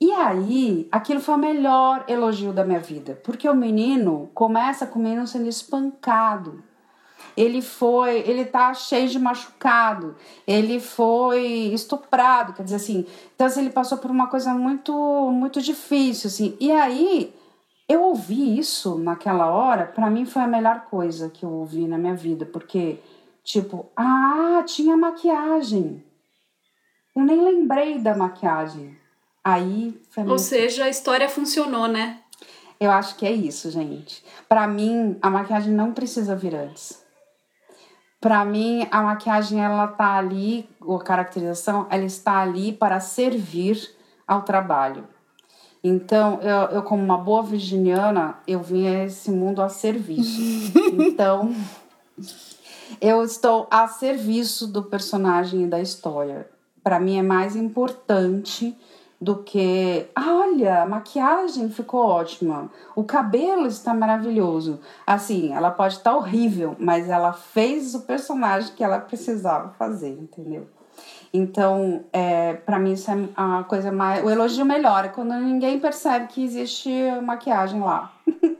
E aí, aquilo foi o melhor elogio da minha vida, porque o menino começa com o menino sendo espancado. Ele foi, ele tá cheio de machucado, ele foi estuprado, quer dizer assim, então assim, ele passou por uma coisa muito muito difícil assim. E aí, eu ouvi isso naquela hora, para mim foi a melhor coisa que eu ouvi na minha vida, porque Tipo, ah, tinha maquiagem. Eu nem lembrei da maquiagem. Aí foi Ou seja, a história funcionou, né? Eu acho que é isso, gente. Para mim, a maquiagem não precisa vir antes. Para mim, a maquiagem ela tá ali, a caracterização, ela está ali para servir ao trabalho. Então, eu, eu como uma boa virginiana, eu vim a esse mundo a serviço. então, eu estou a serviço do personagem e da história. Para mim é mais importante do que, ah, olha, a maquiagem ficou ótima, o cabelo está maravilhoso. Assim, ela pode estar horrível, mas ela fez o personagem que ela precisava fazer, entendeu? Então, é, para mim isso é a coisa mais, o elogio melhor é quando ninguém percebe que existe maquiagem lá.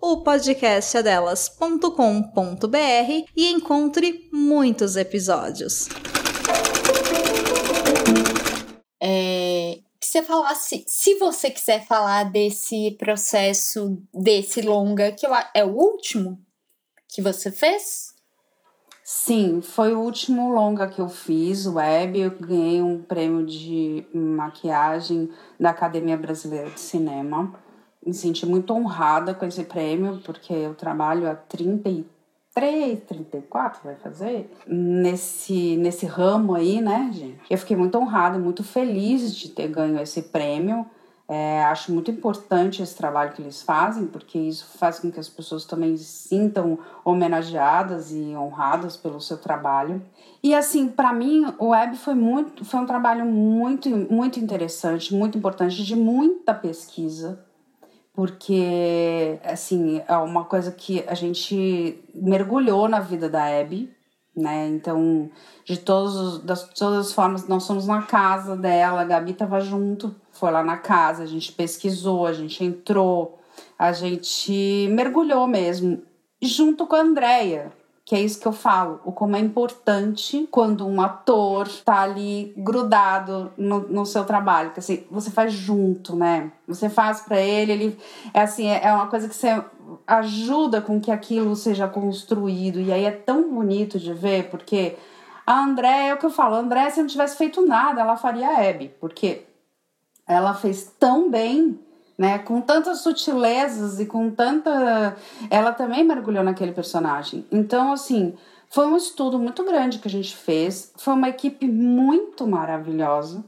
o podcastadelas.com.br e encontre muitos episódios. É, que você falasse, se você quiser falar desse processo, desse longa, que é o último que você fez? Sim, foi o último longa que eu fiz, web. Eu ganhei um prêmio de maquiagem da Academia Brasileira de Cinema me senti muito honrada com esse prêmio, porque eu trabalho há 33, 34 vai fazer, nesse, nesse ramo aí, né, gente? Eu fiquei muito honrada, muito feliz de ter ganho esse prêmio. É, acho muito importante esse trabalho que eles fazem, porque isso faz com que as pessoas também se sintam homenageadas e honradas pelo seu trabalho. E assim, para mim, o web foi muito, foi um trabalho muito, muito interessante, muito importante, de muita pesquisa, porque assim é uma coisa que a gente mergulhou na vida da Abby, né? Então, de todos, das, todas as formas, nós fomos na casa dela, a Gabi tava junto, foi lá na casa, a gente pesquisou, a gente entrou, a gente mergulhou mesmo, junto com a Andrea, que é isso que eu falo, o como é importante quando um ator tá ali grudado no, no seu trabalho, que assim, você faz junto, né? Você faz para ele, ele é assim, é, é uma coisa que você ajuda com que aquilo seja construído e aí é tão bonito de ver, porque a André, é o que eu falo, a André se não tivesse feito nada, ela faria a Abby, porque ela fez tão bem né? Com tantas sutilezas e com tanta. Ela também mergulhou naquele personagem. Então, assim, foi um estudo muito grande que a gente fez. Foi uma equipe muito maravilhosa,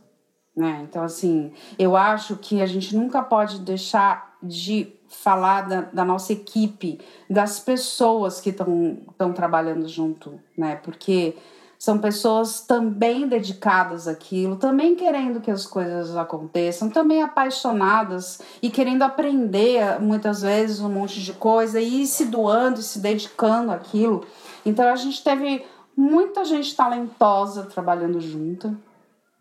né? Então, assim, eu acho que a gente nunca pode deixar de falar da, da nossa equipe, das pessoas que estão trabalhando junto, né? Porque são pessoas também dedicadas àquilo, também querendo que as coisas aconteçam, também apaixonadas e querendo aprender muitas vezes um monte de coisa e se doando e se dedicando àquilo. Então a gente teve muita gente talentosa trabalhando junto,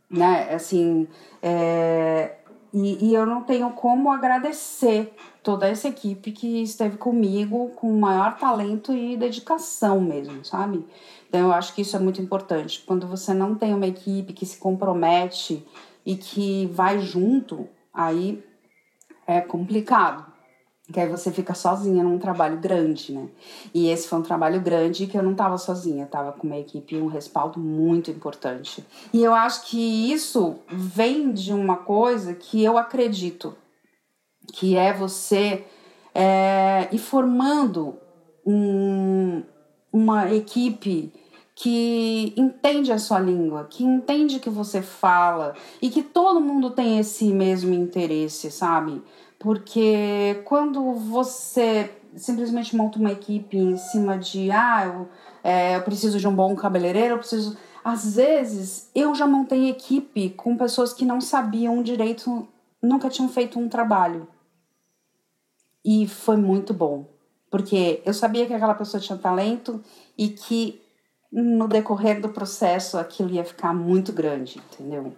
né? Assim, é... e, e eu não tenho como agradecer toda essa equipe que esteve comigo com maior talento e dedicação mesmo, sabe? Então eu acho que isso é muito importante. Quando você não tem uma equipe que se compromete e que vai junto, aí é complicado. Que aí você fica sozinha num trabalho grande, né? E esse foi um trabalho grande que eu não estava sozinha, estava com uma equipe e um respaldo muito importante. E eu acho que isso vem de uma coisa que eu acredito, que é você é, ir formando um, uma equipe que entende a sua língua, que entende que você fala e que todo mundo tem esse mesmo interesse, sabe? Porque quando você simplesmente monta uma equipe em cima de ah, eu, é, eu preciso de um bom cabeleireiro, eu preciso. Às vezes eu já montei equipe com pessoas que não sabiam direito, nunca tinham feito um trabalho. E foi muito bom. Porque eu sabia que aquela pessoa tinha talento e que no decorrer do processo aquilo ia ficar muito grande, entendeu?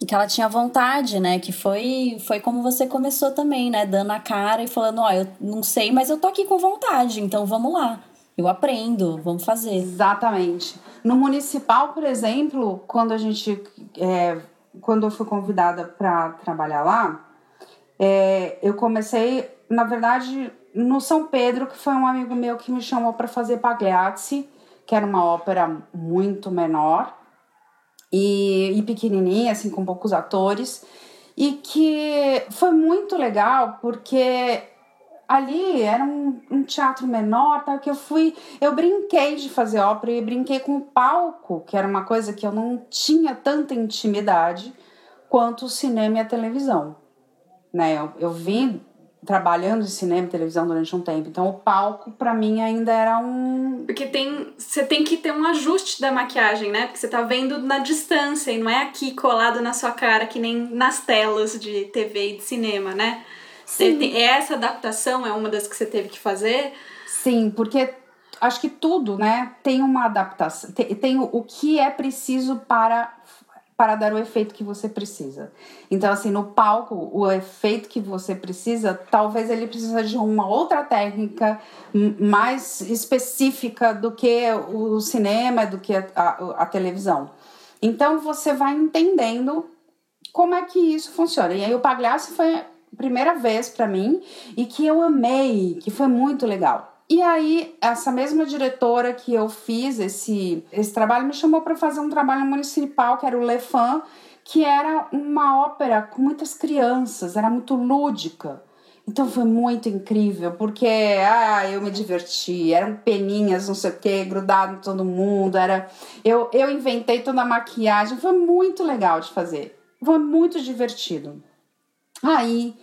E que ela tinha vontade, né? Que foi, foi como você começou também, né? Dando a cara e falando: Ó, oh, eu não sei, mas eu tô aqui com vontade, então vamos lá. Eu aprendo, vamos fazer. Exatamente. No municipal, por exemplo, quando a gente. É, quando eu fui convidada para trabalhar lá, é, eu comecei, na verdade, no São Pedro, que foi um amigo meu que me chamou para fazer Pagliazzi, que era uma ópera muito menor e, e pequenininha, assim, com poucos atores, e que foi muito legal porque ali era um, um, teatro menor, tá? Que eu fui, eu brinquei de fazer ópera e brinquei com o palco, que era uma coisa que eu não tinha tanta intimidade quanto o cinema e a televisão, né? Eu, eu vim trabalhando em cinema e televisão durante um tempo. Então o palco para mim ainda era um Porque tem você tem que ter um ajuste da maquiagem, né? Porque você tá vendo na distância e não é aqui colado na sua cara que nem nas telas de TV e de cinema, né? Sim. Essa adaptação é uma das que você teve que fazer? Sim, porque acho que tudo, né, tem uma adaptação, tem, tem o, o que é preciso para para dar o efeito que você precisa. Então, assim, no palco, o efeito que você precisa, talvez ele precisa de uma outra técnica mais específica do que o cinema, do que a, a, a televisão. Então, você vai entendendo como é que isso funciona. E aí, o Pagliacci foi a primeira vez para mim e que eu amei, que foi muito legal. E aí, essa mesma diretora que eu fiz esse, esse trabalho me chamou para fazer um trabalho municipal, que era o Lefan, que era uma ópera com muitas crianças, era muito lúdica. Então foi muito incrível, porque ah, eu me diverti, eram peninhas, não sei o que, grudado em todo mundo, era eu, eu inventei toda a maquiagem, foi muito legal de fazer, foi muito divertido. Aí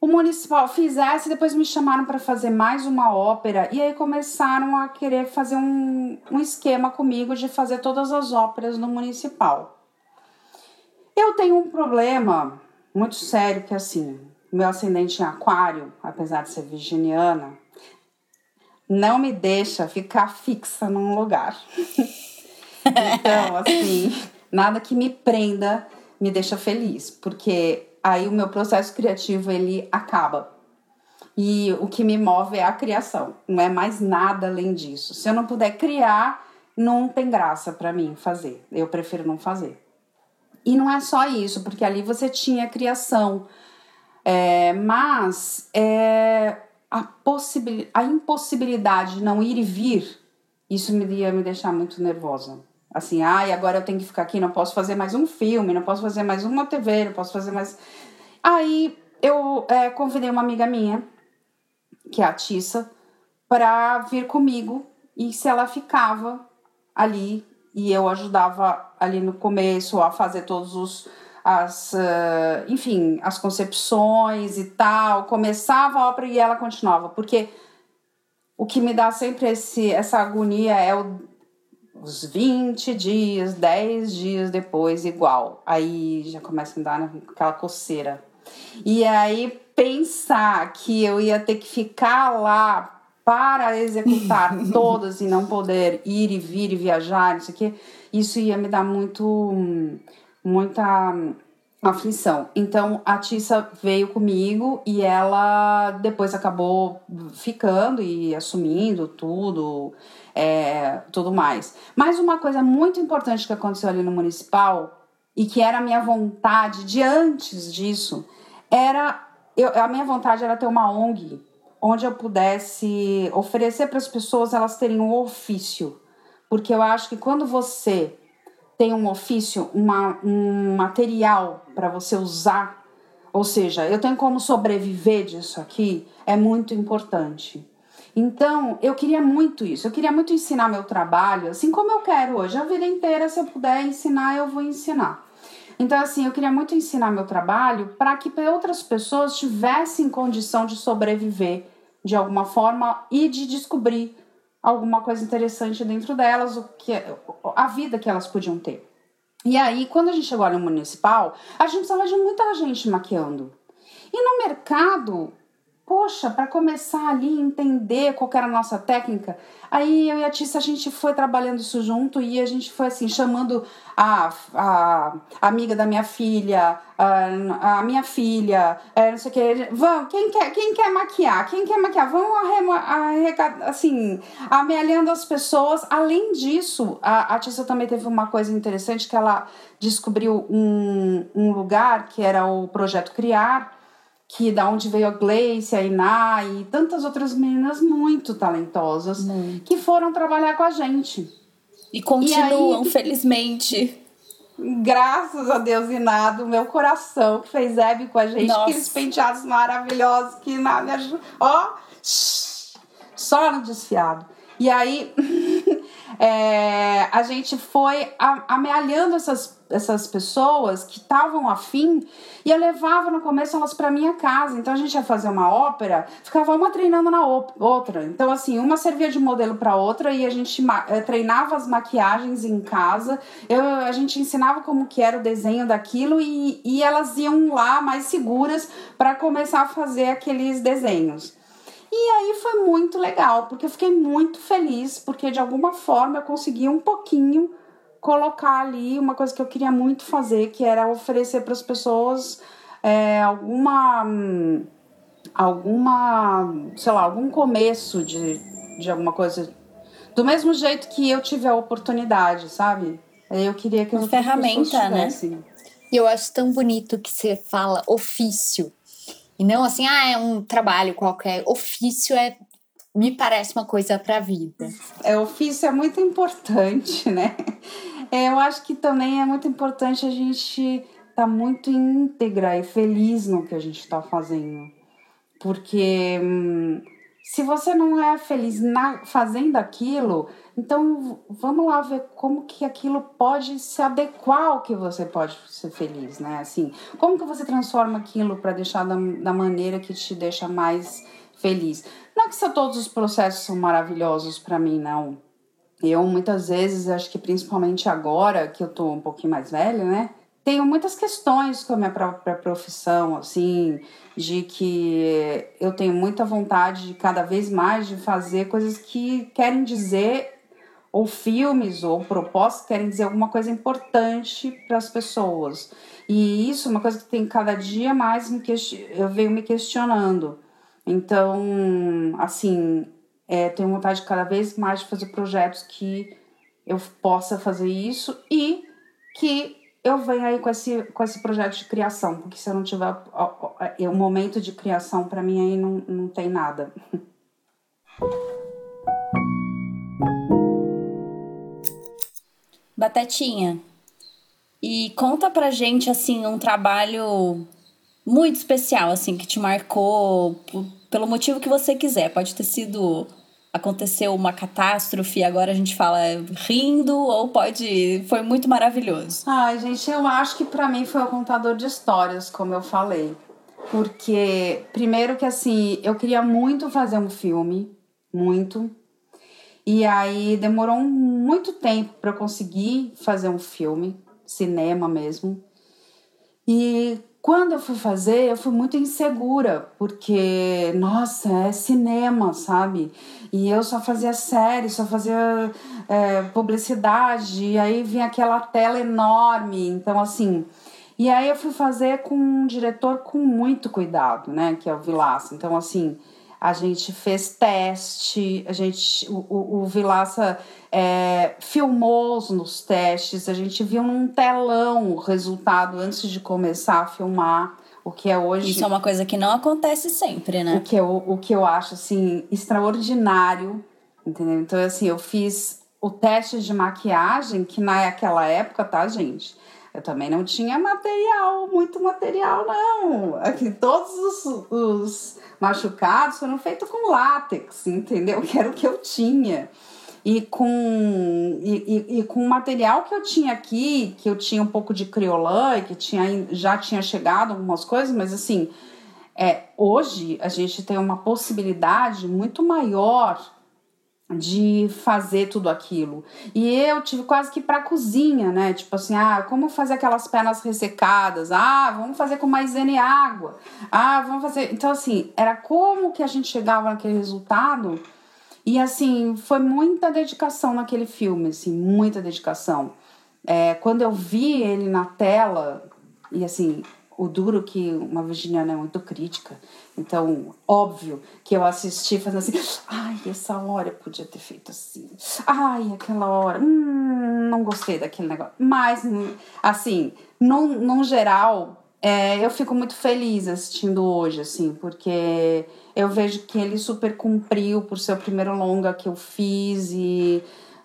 o municipal fizesse, depois me chamaram para fazer mais uma ópera e aí começaram a querer fazer um, um esquema comigo de fazer todas as óperas no municipal. Eu tenho um problema muito sério que assim, meu ascendente em aquário, apesar de ser virginiana, não me deixa ficar fixa num lugar. então, assim, nada que me prenda me deixa feliz, porque aí o meu processo criativo ele acaba. E o que me move é a criação, não é mais nada além disso. Se eu não puder criar, não tem graça para mim fazer. Eu prefiro não fazer. E não é só isso, porque ali você tinha criação, é, mas é, a, a impossibilidade de não ir e vir, isso me ia me deixar muito nervosa. Assim, ai, ah, agora eu tenho que ficar aqui, não posso fazer mais um filme, não posso fazer mais uma TV, não posso fazer mais. Aí eu é, convidei uma amiga minha, que é a Tissa, para vir comigo e se ela ficava ali e eu ajudava ali no começo a fazer todos os as uh, enfim as concepções e tal começava a ópera e ela continuava porque o que me dá sempre esse essa agonia é o os 20 dias, 10 dias depois, igual. Aí já começa a dar aquela coceira. E aí pensar que eu ia ter que ficar lá para executar todas e não poder ir e vir e viajar, isso aqui, isso ia me dar muito muita aflição. Então a Tissa veio comigo e ela depois acabou ficando e assumindo tudo, é, tudo mais. Mas uma coisa muito importante que aconteceu ali no municipal e que era a minha vontade de antes disso era eu, a minha vontade era ter uma ONG onde eu pudesse oferecer para as pessoas elas terem um ofício, porque eu acho que quando você tem um ofício, uma, um material para você usar, ou seja, eu tenho como sobreviver disso aqui, é muito importante. Então, eu queria muito isso. Eu queria muito ensinar meu trabalho, assim como eu quero hoje. A vida inteira, se eu puder ensinar, eu vou ensinar. Então, assim, eu queria muito ensinar meu trabalho para que outras pessoas tivessem condição de sobreviver de alguma forma e de descobrir alguma coisa interessante dentro delas, o que a vida que elas podiam ter. E aí, quando a gente chegou no municipal, a gente precisava de muita gente maquiando. E no mercado, poxa, para começar ali entender qual era a nossa técnica, aí eu e a Tissa a gente foi trabalhando isso junto e a gente foi assim chamando a, a, amiga da minha filha, a, a minha filha, é, não sei o que, vão, quem quer, quem quer maquiar, quem quer maquiar, vão arrecadar, assim, amealhando as pessoas. Além disso, a, a também teve uma coisa interessante que ela descobriu um, um lugar que era o Projeto Criar, que da onde veio a Gleice, a Iná e tantas outras meninas muito talentosas muito. que foram trabalhar com a gente. E continuam, e aí, felizmente. Graças a Deus, Iná, do meu coração, que fez Hebe com a gente, Nossa. aqueles penteados maravilhosos que Iná me ajudou. Ó, só no desfiado. E aí, é, a gente foi amealhando essas essas pessoas que estavam afim e eu levava no começo elas para minha casa. Então a gente ia fazer uma ópera, ficava uma treinando na outra. Então, assim, uma servia de modelo para outra e a gente eh, treinava as maquiagens em casa. Eu, a gente ensinava como que era o desenho daquilo e, e elas iam lá mais seguras para começar a fazer aqueles desenhos. E aí foi muito legal, porque eu fiquei muito feliz, porque de alguma forma eu consegui um pouquinho colocar ali uma coisa que eu queria muito fazer, que era oferecer para as pessoas é, alguma alguma, sei lá, algum começo de, de alguma coisa. Do mesmo jeito que eu tive a oportunidade, sabe? Eu queria que uma ferramenta, né? E eu acho tão bonito que você fala ofício. E não assim, ah, é um trabalho qualquer. Ofício é me parece uma coisa para a vida. É, ofício é muito importante, né? É, eu acho que também é muito importante a gente estar tá muito íntegra e feliz no que a gente está fazendo. Porque hum, se você não é feliz na, fazendo aquilo, então vamos lá ver como que aquilo pode se adequar ao que você pode ser feliz, né? Assim, como que você transforma aquilo para deixar da, da maneira que te deixa mais feliz. Não é que todos os processos são maravilhosos para mim, não. Eu muitas vezes, acho que principalmente agora que eu tô um pouquinho mais velha, né? Tenho muitas questões com a minha própria profissão, assim, de que eu tenho muita vontade de cada vez mais de fazer coisas que querem dizer, ou filmes, ou propostas que querem dizer alguma coisa importante para as pessoas. E isso é uma coisa que tem cada dia mais me eu venho me questionando. Então, assim, é, tenho vontade cada vez mais de fazer projetos que eu possa fazer isso e que eu venha aí com esse, com esse projeto de criação, porque se eu não tiver o um momento de criação, para mim aí não, não tem nada. Batatinha, e conta pra gente, assim, um trabalho muito especial, assim, que te marcou pelo motivo que você quiser. Pode ter sido aconteceu uma catástrofe, agora a gente fala rindo, ou pode. Foi muito maravilhoso. Ai, gente, eu acho que para mim foi o contador de histórias, como eu falei. Porque, primeiro que assim, eu queria muito fazer um filme, muito. E aí demorou muito tempo para conseguir fazer um filme, cinema mesmo. E quando eu fui fazer, eu fui muito insegura, porque, nossa, é cinema, sabe? E eu só fazia série, só fazia é, publicidade, e aí vinha aquela tela enorme. Então, assim, E aí eu fui fazer com um diretor com muito cuidado, né? Que é o Vilaça. Então, assim, a gente fez teste, a gente, o, o, o Vilaça é, filmou nos testes, a gente viu num telão o resultado antes de começar a filmar. O que é hoje. Isso é uma coisa que não acontece sempre, né? O que eu, o que eu acho, assim, extraordinário, entendeu? Então, assim, eu fiz o teste de maquiagem, que naquela época, tá, gente? Eu também não tinha material, muito material, não. Aqui, todos os, os machucados foram feitos com látex, entendeu? Que era o que eu tinha. E com, e, e, e, com o material que eu tinha aqui, que eu tinha um pouco de criolã, que tinha, já tinha chegado algumas coisas, mas assim, é, hoje a gente tem uma possibilidade muito maior de fazer tudo aquilo. E eu tive quase que pra cozinha, né? Tipo assim, ah, como fazer aquelas pernas ressecadas? Ah, vamos fazer com maisena e água. Ah, vamos fazer. Então, assim, era como que a gente chegava naquele resultado. E assim, foi muita dedicação naquele filme, assim, muita dedicação. É, quando eu vi ele na tela, e assim, o duro que uma virginiana é muito crítica. Então, óbvio que eu assisti fazendo assim, ai, essa hora eu podia ter feito assim. Ai, aquela hora, hum, não gostei daquele negócio. Mas, assim, num, num geral, é, eu fico muito feliz assistindo hoje, assim, porque eu vejo que ele super cumpriu por ser o primeiro longa que eu fiz e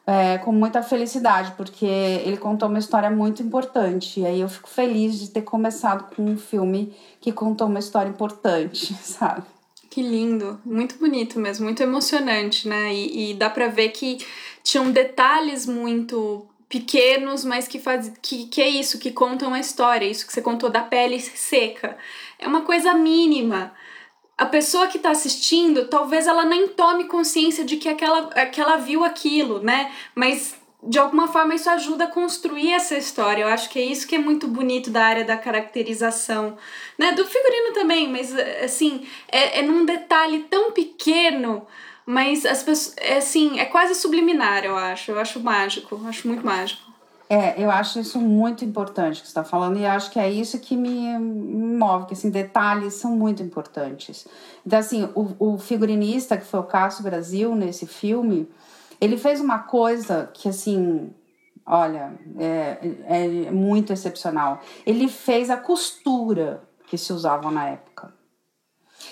é, com muita felicidade, porque ele contou uma história muito importante. E aí eu fico feliz de ter começado com um filme que contou uma história importante, sabe? Que lindo, muito bonito mesmo, muito emocionante, né? E, e dá pra ver que tinham detalhes muito pequenos, mas que faz que, que é isso, que contam a história, isso que você contou da pele seca. É uma coisa mínima a pessoa que está assistindo, talvez ela nem tome consciência de que, aquela, que ela viu aquilo, né? Mas de alguma forma isso ajuda a construir essa história. Eu acho que é isso que é muito bonito da área da caracterização, né? Do figurino também, mas assim, é, é num detalhe tão pequeno, mas as pessoas, é assim, é quase subliminar, eu acho. Eu acho mágico, eu acho muito mágico. É, eu acho isso muito importante que você está falando, e acho que é isso que me move, que assim, detalhes são muito importantes. Então, assim, o, o figurinista, que foi o Cássio Brasil nesse filme, ele fez uma coisa que, assim, olha, é, é muito excepcional. Ele fez a costura que se usava na época.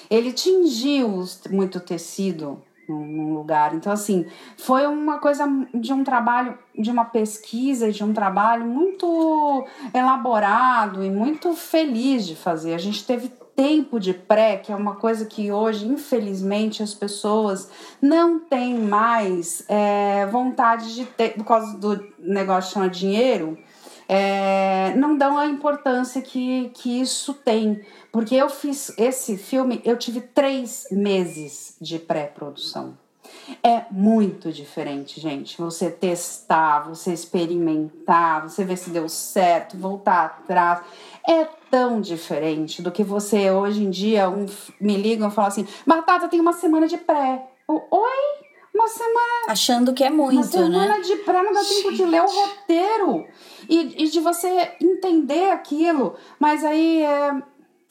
Ele tingiu muito tecido num lugar. Então, assim, foi uma coisa de um trabalho, de uma pesquisa, de um trabalho muito elaborado e muito feliz de fazer. A gente teve tempo de pré, que é uma coisa que hoje, infelizmente, as pessoas não têm mais é, vontade de ter, por causa do negócio chama dinheiro, é, não dão a importância que, que isso tem. Porque eu fiz esse filme, eu tive três meses de pré-produção. É muito diferente, gente. Você testar, você experimentar, você ver se deu certo, voltar atrás. É tão diferente do que você hoje em dia um, me ligam e falam assim: Batata, tem uma semana de pré. Oi? Uma semana. Achando que é muito, uma semana né? de pré não dá tempo de ler o roteiro e, e de você entender aquilo. Mas aí é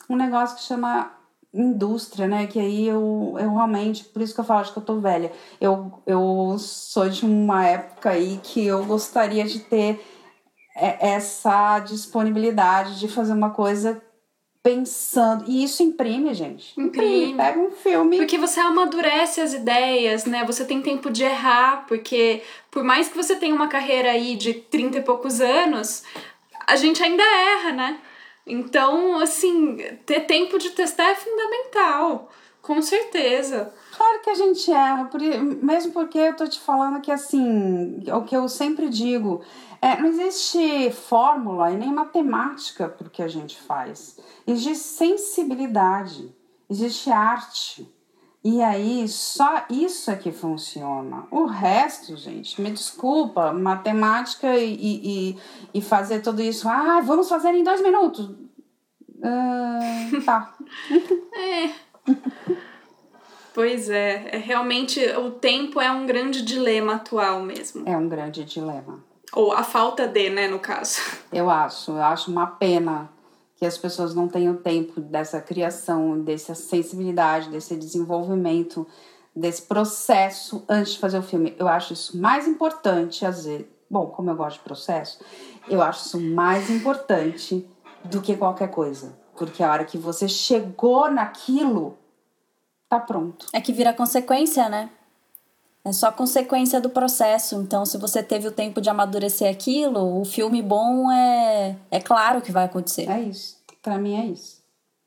um negócio que chama indústria, né? Que aí eu, eu realmente, por isso que eu falo, acho que eu tô velha. Eu, eu sou de uma época aí que eu gostaria de ter essa disponibilidade de fazer uma coisa pensando. E isso imprime, gente. Imprime. Pega um filme. Porque você amadurece as ideias, né? Você tem tempo de errar, porque por mais que você tenha uma carreira aí de 30 e poucos anos, a gente ainda erra, né? Então, assim, ter tempo de testar é fundamental, com certeza. Claro que a gente erra, mesmo porque eu tô te falando que, assim, o que eu sempre digo, é, não existe fórmula e nem matemática para o que a gente faz. Existe sensibilidade, existe arte. E aí, só isso é que funciona. O resto, gente, me desculpa, matemática e, e, e fazer tudo isso. Ah, vamos fazer em dois minutos. Uh, tá. é. Pois é, é, realmente o tempo é um grande dilema atual mesmo. É um grande dilema. Ou a falta de, né, no caso. Eu acho, eu acho uma pena que as pessoas não o tempo dessa criação, dessa sensibilidade, desse desenvolvimento, desse processo antes de fazer o filme. Eu acho isso mais importante, às vezes. Bom, como eu gosto de processo, eu acho isso mais importante do que qualquer coisa. Porque a hora que você chegou naquilo, tá pronto. É que vira consequência, né? É só consequência do processo. Então, se você teve o tempo de amadurecer aquilo, o filme bom é, é claro que vai acontecer. É isso. Para mim é isso.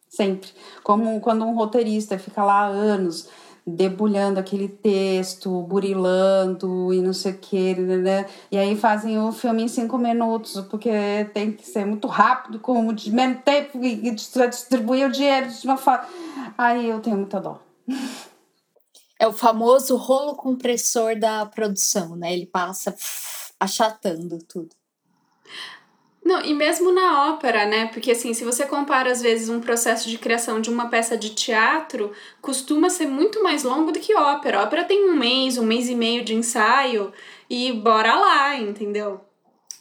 Sempre. Como quando um roteirista fica lá anos debulhando aquele texto, burilando e não sei o que, né? E aí fazem o filme em cinco minutos, porque tem que ser muito rápido, com de menos tempo e distribuir o dinheiro de uma forma. Aí eu tenho muita dó. É o famoso rolo compressor da produção, né? Ele passa achatando tudo. Não, e mesmo na ópera, né? Porque assim, se você compara às vezes um processo de criação de uma peça de teatro, costuma ser muito mais longo do que ópera. A ópera tem um mês, um mês e meio de ensaio e bora lá, entendeu?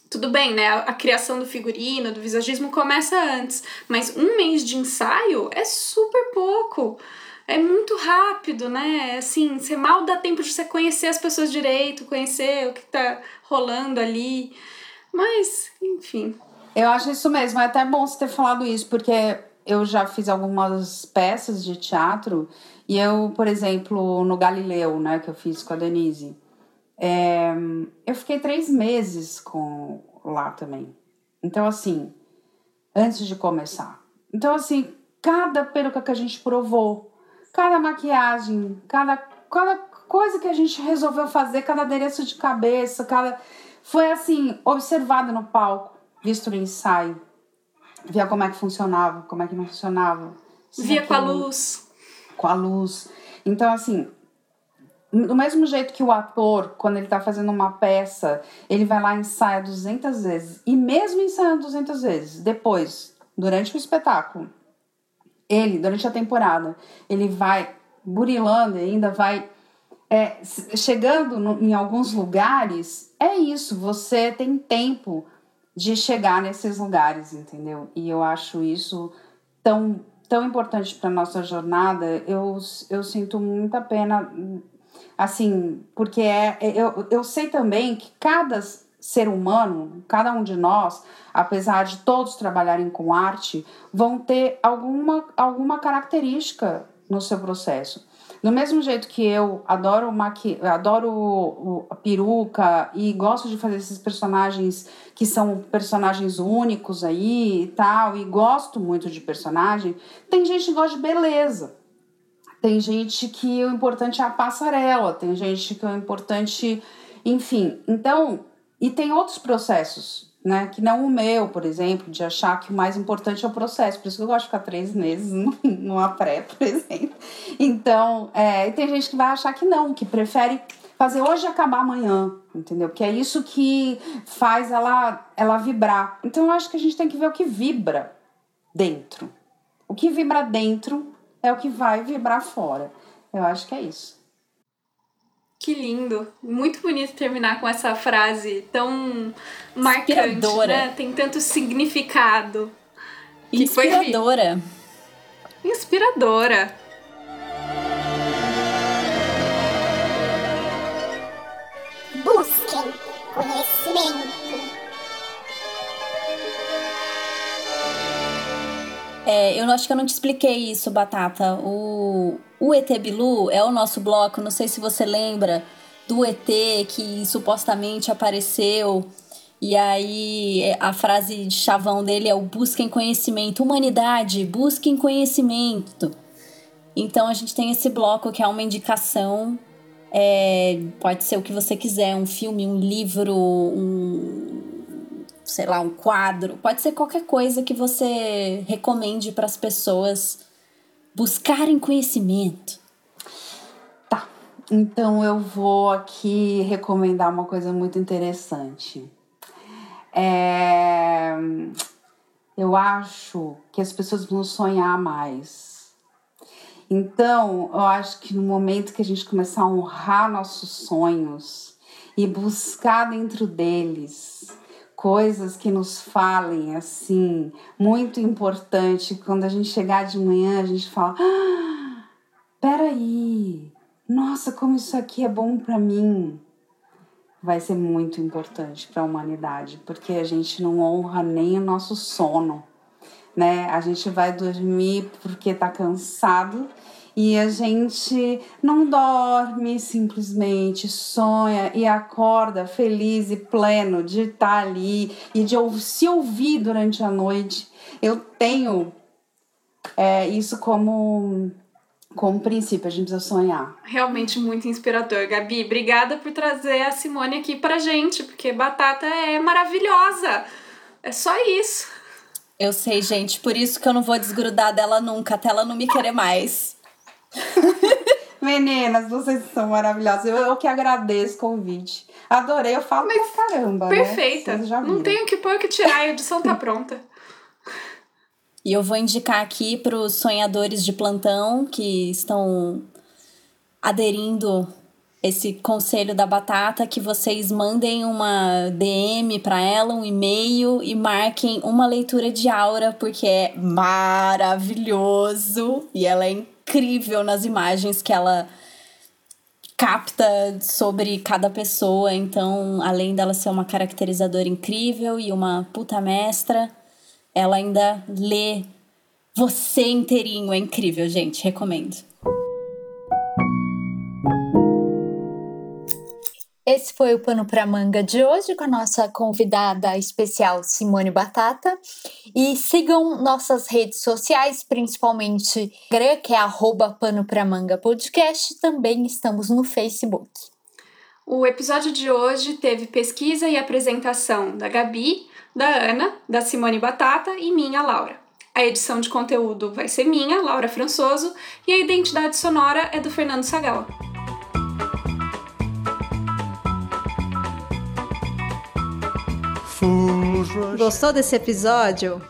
Tudo bem, né? A criação do figurino, do visagismo começa antes, mas um mês de ensaio é super pouco é muito rápido, né? Assim, você mal dá tempo de você conhecer as pessoas direito, conhecer o que tá rolando ali. Mas, enfim. Eu acho isso mesmo. É até bom você ter falado isso, porque eu já fiz algumas peças de teatro e eu, por exemplo, no Galileu, né, que eu fiz com a Denise, é, eu fiquei três meses com lá também. Então, assim, antes de começar. Então, assim, cada peruca que a gente provou, cada maquiagem, cada, cada coisa que a gente resolveu fazer, cada adereço de cabeça, cada. Foi assim, observado no palco, visto no ensaio, via como é que funcionava, como é que não funcionava. Via com a luz. Com a luz. Então, assim, do mesmo jeito que o ator, quando ele tá fazendo uma peça, ele vai lá e ensaia 200 vezes. E mesmo ensaiando 200 vezes, depois, durante o espetáculo, ele, durante a temporada, ele vai burilando e ainda vai é, chegando no, em alguns lugares, é isso, você tem tempo de chegar nesses lugares, entendeu? E eu acho isso tão, tão importante para nossa jornada. Eu, eu sinto muita pena, assim, porque é, eu, eu sei também que cada ser humano, cada um de nós, apesar de todos trabalharem com arte, vão ter alguma, alguma característica no seu processo. Do mesmo jeito que eu adoro maqui adoro a peruca e gosto de fazer esses personagens que são personagens únicos aí e tal, e gosto muito de personagem, tem gente que gosta de beleza. Tem gente que o importante é a passarela, tem gente que o importante, enfim. Então, e tem outros processos, né? Que não o meu, por exemplo, de achar que o mais importante é o processo. Por isso que eu gosto de ficar três meses numa pré, por exemplo. Então, é, tem gente que vai achar que não, que prefere fazer hoje acabar amanhã, entendeu? Que é isso que faz ela, ela vibrar. Então, eu acho que a gente tem que ver o que vibra dentro. O que vibra dentro é o que vai vibrar fora. Eu acho que é isso. Que lindo. Muito bonito terminar com essa frase tão marcante, Inspiradora. né? Tem tanto significado. Inspiradora. Foi... Inspiradora. Busquem conhecimento. É, eu acho que eu não te expliquei isso, Batata. O, o ET Bilu é o nosso bloco, não sei se você lembra do ET que supostamente apareceu. E aí é, a frase de chavão dele é o busquem conhecimento. Humanidade, busquem conhecimento. Então a gente tem esse bloco que é uma indicação. É, pode ser o que você quiser, um filme, um livro, um, sei lá, um quadro, pode ser qualquer coisa que você recomende para as pessoas buscarem conhecimento. Tá. Então eu vou aqui recomendar uma coisa muito interessante. É... Eu acho que as pessoas vão sonhar mais. Então, eu acho que no momento que a gente começar a honrar nossos sonhos e buscar dentro deles coisas que nos falem assim, muito importante. Quando a gente chegar de manhã, a gente fala: ah, peraí, nossa, como isso aqui é bom para mim. Vai ser muito importante para a humanidade, porque a gente não honra nem o nosso sono, né? A gente vai dormir porque tá cansado e a gente não dorme simplesmente, sonha e acorda feliz e pleno de estar tá ali e de se ouvir durante a noite. Eu tenho é, isso como como princípio, a gente precisa sonhar. Realmente muito inspirador, Gabi. Obrigada por trazer a Simone aqui pra gente, porque batata é maravilhosa. É só isso. Eu sei, gente, por isso que eu não vou desgrudar dela nunca, até ela não me querer mais. Meninas, vocês são maravilhosas. Eu, eu que agradeço o convite. Adorei, eu falo Mas pra caramba. Né? Perfeita. Né? Não tenho que pôr que tirar, a edição tá pronta. E eu vou indicar aqui para os sonhadores de plantão que estão aderindo esse conselho da batata que vocês mandem uma DM para ela, um e-mail e marquem uma leitura de aura porque é maravilhoso e ela é incrível nas imagens que ela capta sobre cada pessoa. Então, além dela ser uma caracterizadora incrível e uma puta mestra, ela ainda lê você inteirinho. É incrível, gente. Recomendo. Esse foi o Pano para Manga de hoje com a nossa convidada especial Simone Batata. E sigam nossas redes sociais, principalmente que é arroba Pano pra Manga Podcast. Também estamos no Facebook. O episódio de hoje teve pesquisa e apresentação da Gabi, da Ana, da Simone Batata e minha, Laura. A edição de conteúdo vai ser minha, Laura Françoso, e a identidade sonora é do Fernando Sagala. Gostou desse episódio?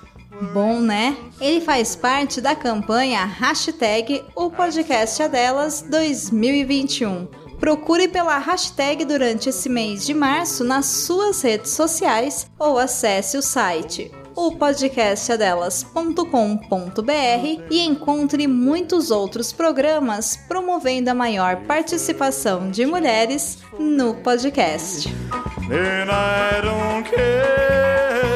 Bom, né? Ele faz parte da campanha hashtag O Podcast é Delas 2021. Procure pela hashtag durante esse mês de março nas suas redes sociais ou acesse o site o podcastadelas.com.br e encontre muitos outros programas promovendo a maior participação de mulheres no podcast. And I don't care.